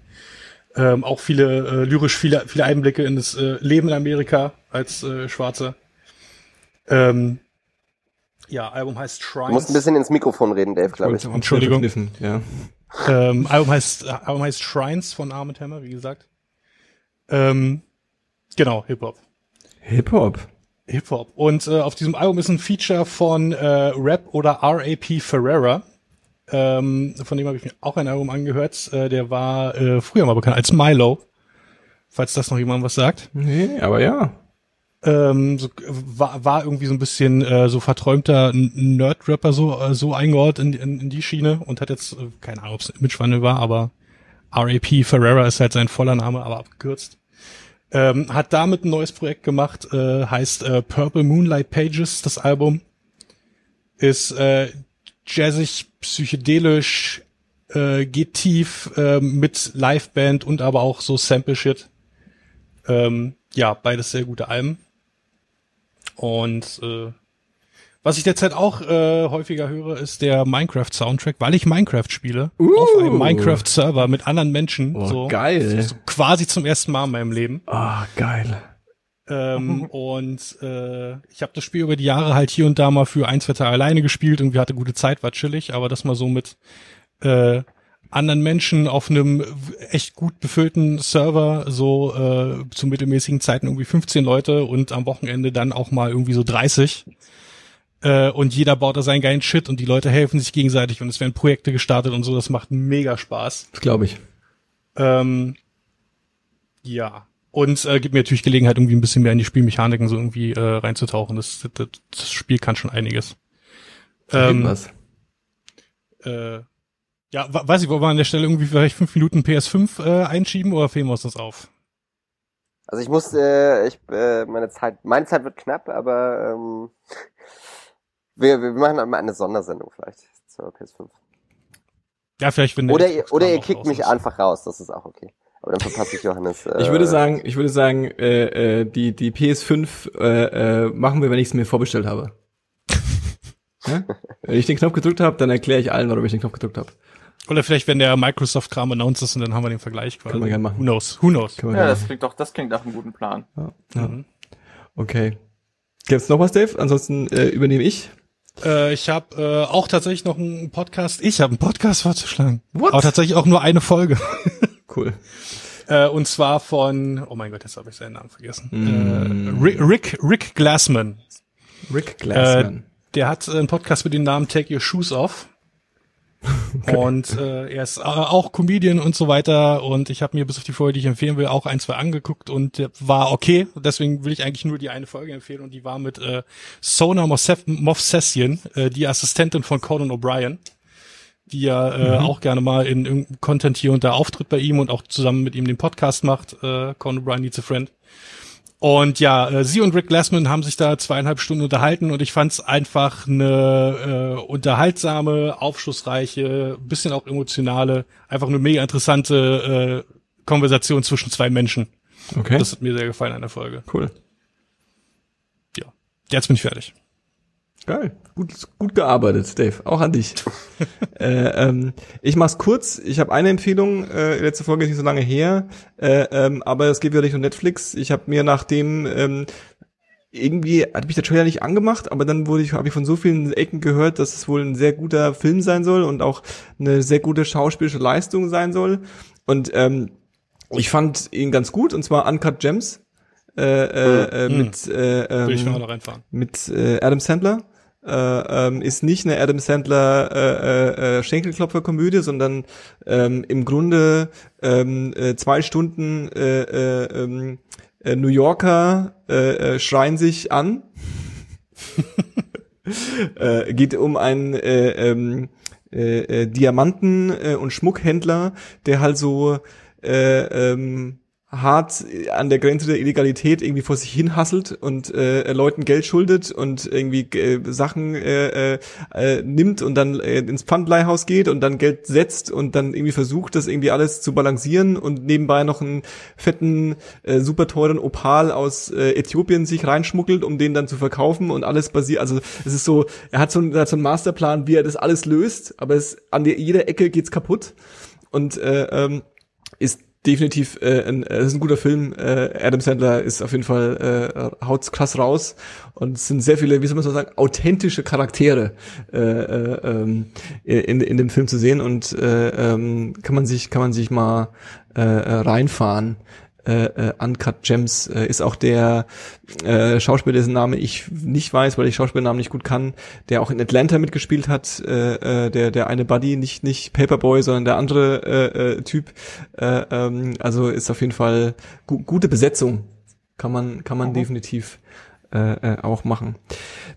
ähm, auch viele äh, lyrisch viele viele Einblicke in das äh, Leben in Amerika als äh, Schwarzer. Ähm, ja, Album heißt Du Shrines. musst ein bisschen ins Mikrofon reden, Dave, glaube ich. Entschuldigung. Ja. ähm, Album heißt Album heißt Shrines von Arm Hammer, wie gesagt. Ähm, genau, Hip Hop. Hip-Hop. Hip Hop. Und äh, auf diesem Album ist ein Feature von äh, Rap oder R.A.P. Ferrera. Ähm, von dem habe ich mir auch ein Album angehört. Äh, der war äh, früher mal bekannt als Milo. Falls das noch jemand was sagt. Nee, aber ja. Ähm, so, war, war irgendwie so ein bisschen äh, so verträumter Nerd-Rapper so, äh, so eingeordnet in, in, in die Schiene und hat jetzt, äh, keine Ahnung, ob es ein Imagewandel war, aber R.A.P. Ferrera ist halt sein voller Name, aber abgekürzt. Ähm, hat damit ein neues Projekt gemacht, äh, heißt äh, Purple Moonlight Pages, das Album. Ist äh, jazzig, psychedelisch, äh, geht tief äh, mit Liveband und aber auch so Sample-Shit. Ähm, ja, beides sehr gute Alben. Und äh, was ich derzeit auch äh, häufiger höre, ist der Minecraft-Soundtrack, weil ich Minecraft spiele. Auf einem Minecraft-Server mit anderen Menschen. Oh, so, geil. So quasi zum ersten Mal in meinem Leben. Ah, geil. Ähm, und äh, ich habe das Spiel über die Jahre halt hier und da mal für ein, zwei Tage alleine gespielt. Irgendwie hatte gute Zeit, war chillig, aber das mal so mit äh, anderen Menschen auf einem echt gut befüllten Server, so äh, zu mittelmäßigen Zeiten irgendwie 15 Leute und am Wochenende dann auch mal irgendwie so 30. Äh, und jeder baut da seinen geilen Shit und die Leute helfen sich gegenseitig und es werden Projekte gestartet und so, das macht mega Spaß. Das glaube ich. Ähm, ja. Und äh, gibt mir natürlich Gelegenheit, irgendwie ein bisschen mehr in die Spielmechaniken so irgendwie äh, reinzutauchen. Das, das, das Spiel kann schon einiges. Ähm, Irgendwas. äh, ja, weiß ich, wollen wir an der Stelle irgendwie vielleicht fünf Minuten PS5 äh, einschieben oder fehlen wir uns das auf? Also ich muss, äh, ich, äh, meine Zeit, meine Zeit wird knapp, aber ähm, wir, wir machen mal eine Sondersendung vielleicht zur PS5. Ja, vielleicht wenn der Oder ihr, oder ihr kickt raus mich ist. einfach raus, das ist auch okay. Aber dann verpasse ich Johannes. Äh, Ich würde sagen, ich würde sagen, äh, äh, die die PS5 äh, äh, machen wir, wenn ich es mir vorbestellt habe. ja? Wenn ich den Knopf gedrückt habe, dann erkläre ich allen, warum ich den Knopf gedrückt habe. Oder vielleicht, wenn der Microsoft-Kram announced ist und dann haben wir den Vergleich quasi. Können wir gerne machen. Who knows? Who knows? Ja, das klingt doch, das klingt nach einem guten Plan. ja. Ja. Okay. Gibt's noch was, Dave? Ansonsten äh, übernehme ich. Äh, ich habe äh, auch tatsächlich noch einen Podcast. Ich habe einen Podcast vorzuschlagen. What? Aber tatsächlich auch nur eine Folge. Cool. äh, und zwar von, oh mein Gott, jetzt habe ich seinen Namen vergessen. Mm. Äh, Rick, Rick, Rick Glassman. Rick Glassman. Der hat äh, einen Podcast mit dem Namen Take Your Shoes Off. Und äh, er ist äh, auch Comedian und so weiter. Und ich habe mir bis auf die Folge, die ich empfehlen will, auch ein, zwei angeguckt und war okay. Deswegen will ich eigentlich nur die eine Folge empfehlen. Und die war mit äh, Sona Movsesian, äh, die Assistentin von Conan O'Brien, die ja äh, auch gerne mal in irgendeinem Content hier und da auftritt bei ihm und auch zusammen mit ihm den Podcast macht. Äh, Conan O'Brien Needs a Friend. Und ja, äh, sie und Rick Glassman haben sich da zweieinhalb Stunden unterhalten und ich fand es einfach eine äh, unterhaltsame, aufschlussreiche, bisschen auch emotionale, einfach eine mega interessante äh, Konversation zwischen zwei Menschen. Okay. Das hat mir sehr gefallen an der Folge. cool. Ja, jetzt bin ich fertig. Geil. Gut, gut gearbeitet, Dave. Auch an dich. äh, ähm, ich mach's kurz. Ich habe eine Empfehlung. Äh, letzte Folge ist nicht so lange her, äh, ähm, aber es geht wieder Richtung Netflix. Ich habe mir nachdem ähm, irgendwie hat mich der Trailer nicht angemacht, aber dann wurde ich habe ich von so vielen Ecken gehört, dass es wohl ein sehr guter Film sein soll und auch eine sehr gute schauspielische Leistung sein soll. Und ähm, ich fand ihn ganz gut und zwar Uncut Gems äh, äh, äh, Hm. mit äh, ähm, mit äh, Adam Sandler. Äh, ähm, ist nicht eine Adam Sandler äh, äh, äh, Schenkelklopfer-Komödie, sondern ähm, im Grunde ähm, äh, zwei Stunden äh, äh, ähm, äh, New Yorker äh, äh, schreien sich an. äh, geht um einen äh, ähm, äh, äh, Diamanten- äh, und Schmuckhändler, der halt so äh, ähm, hart an der Grenze der Illegalität irgendwie vor sich hin hasselt und äh, Leuten Geld schuldet und irgendwie äh, Sachen äh, äh, äh, nimmt und dann äh, ins Pfandleihhaus geht und dann Geld setzt und dann irgendwie versucht, das irgendwie alles zu balancieren und nebenbei noch einen fetten, äh, super teuren Opal aus äh, Äthiopien sich reinschmuggelt, um den dann zu verkaufen und alles basiert, also es ist so, er hat so, einen- er hat so einen Masterplan, wie er das alles löst, aber es an der, jeder Ecke geht's kaputt und äh, ähm, ist definitiv äh, ein, äh, ist ein guter Film. Äh, Adam Sandler ist auf jeden Fall äh, haut's krass raus und es sind sehr viele, wie soll man so sagen, authentische Charaktere äh, äh, ähm, in, in dem Film zu sehen und äh, ähm, kann man sich kann man sich mal äh, reinfahren. Äh, äh, Uncut Gems äh, ist auch der äh, Schauspieler, dessen Name ich nicht weiß, weil ich Schauspielernamen nicht gut kann, der auch in Atlanta mitgespielt hat, äh, äh, der der eine Buddy, nicht nicht Paperboy, sondern der andere äh, äh, Typ. Äh, ähm, also ist auf jeden Fall gu gute Besetzung, kann man kann man definitiv äh, äh, auch machen.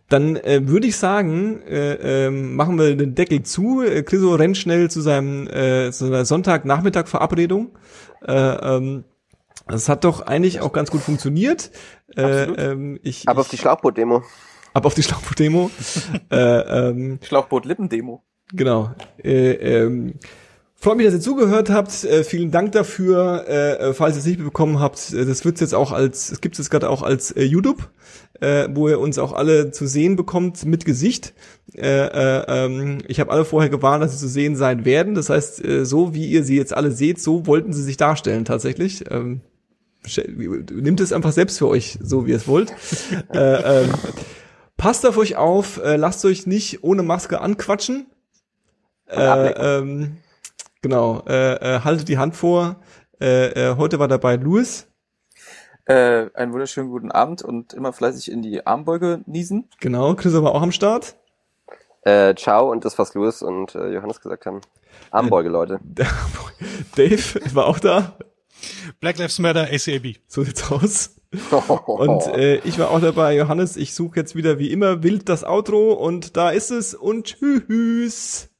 Dann äh, würde ich sagen, äh, ähm, machen wir den Deckel zu. Äh, Chriso rennt schnell zu seinem äh, zu seiner Sonntagnachmittag-Verabredung. Äh, ähm, das hat doch eigentlich auch ganz gut funktioniert. Äh, Absolut. ähm, ich, Aber auf die Schlauchboot-Demo. ab auf die Schlauchboot-Demo. äh, ähm, Schlauchboot-Lippen-Demo. Genau. Äh, ähm, freut mich, dass ihr zugehört habt. Äh, vielen Dank dafür. Äh, äh, falls ihr es nicht bekommen habt, äh, das wird's jetzt auch als, es gibt es gerade auch als äh, YouTube, äh, wo ihr uns auch alle zu sehen bekommt mit Gesicht. Äh, äh, ähm, ich habe alle vorher gewarnt, dass sie zu sehen sein werden. Das heißt, äh, so wie ihr sie jetzt alle seht, so wollten sie sich darstellen tatsächlich. Ähm, Nimmt es einfach selbst für euch, so wie ihr es wollt. äh, ähm, passt auf euch auf, äh, lasst euch nicht ohne Maske anquatschen. Äh, ähm, genau, äh, äh, haltet die Hand vor. Äh, äh, heute war dabei Louis. Äh, einen wunderschönen guten Abend und immer fleißig in die Armbeuge niesen. Genau, Chris war auch am Start. Äh, ciao und das, was Louis und äh, Johannes gesagt haben. Armbeuge, Leute. Dave war auch da. Black Lives Matter, ACAB. So sieht's aus. Und äh, ich war auch dabei, Johannes. Ich suche jetzt wieder wie immer wild das Outro und da ist es und tschüss.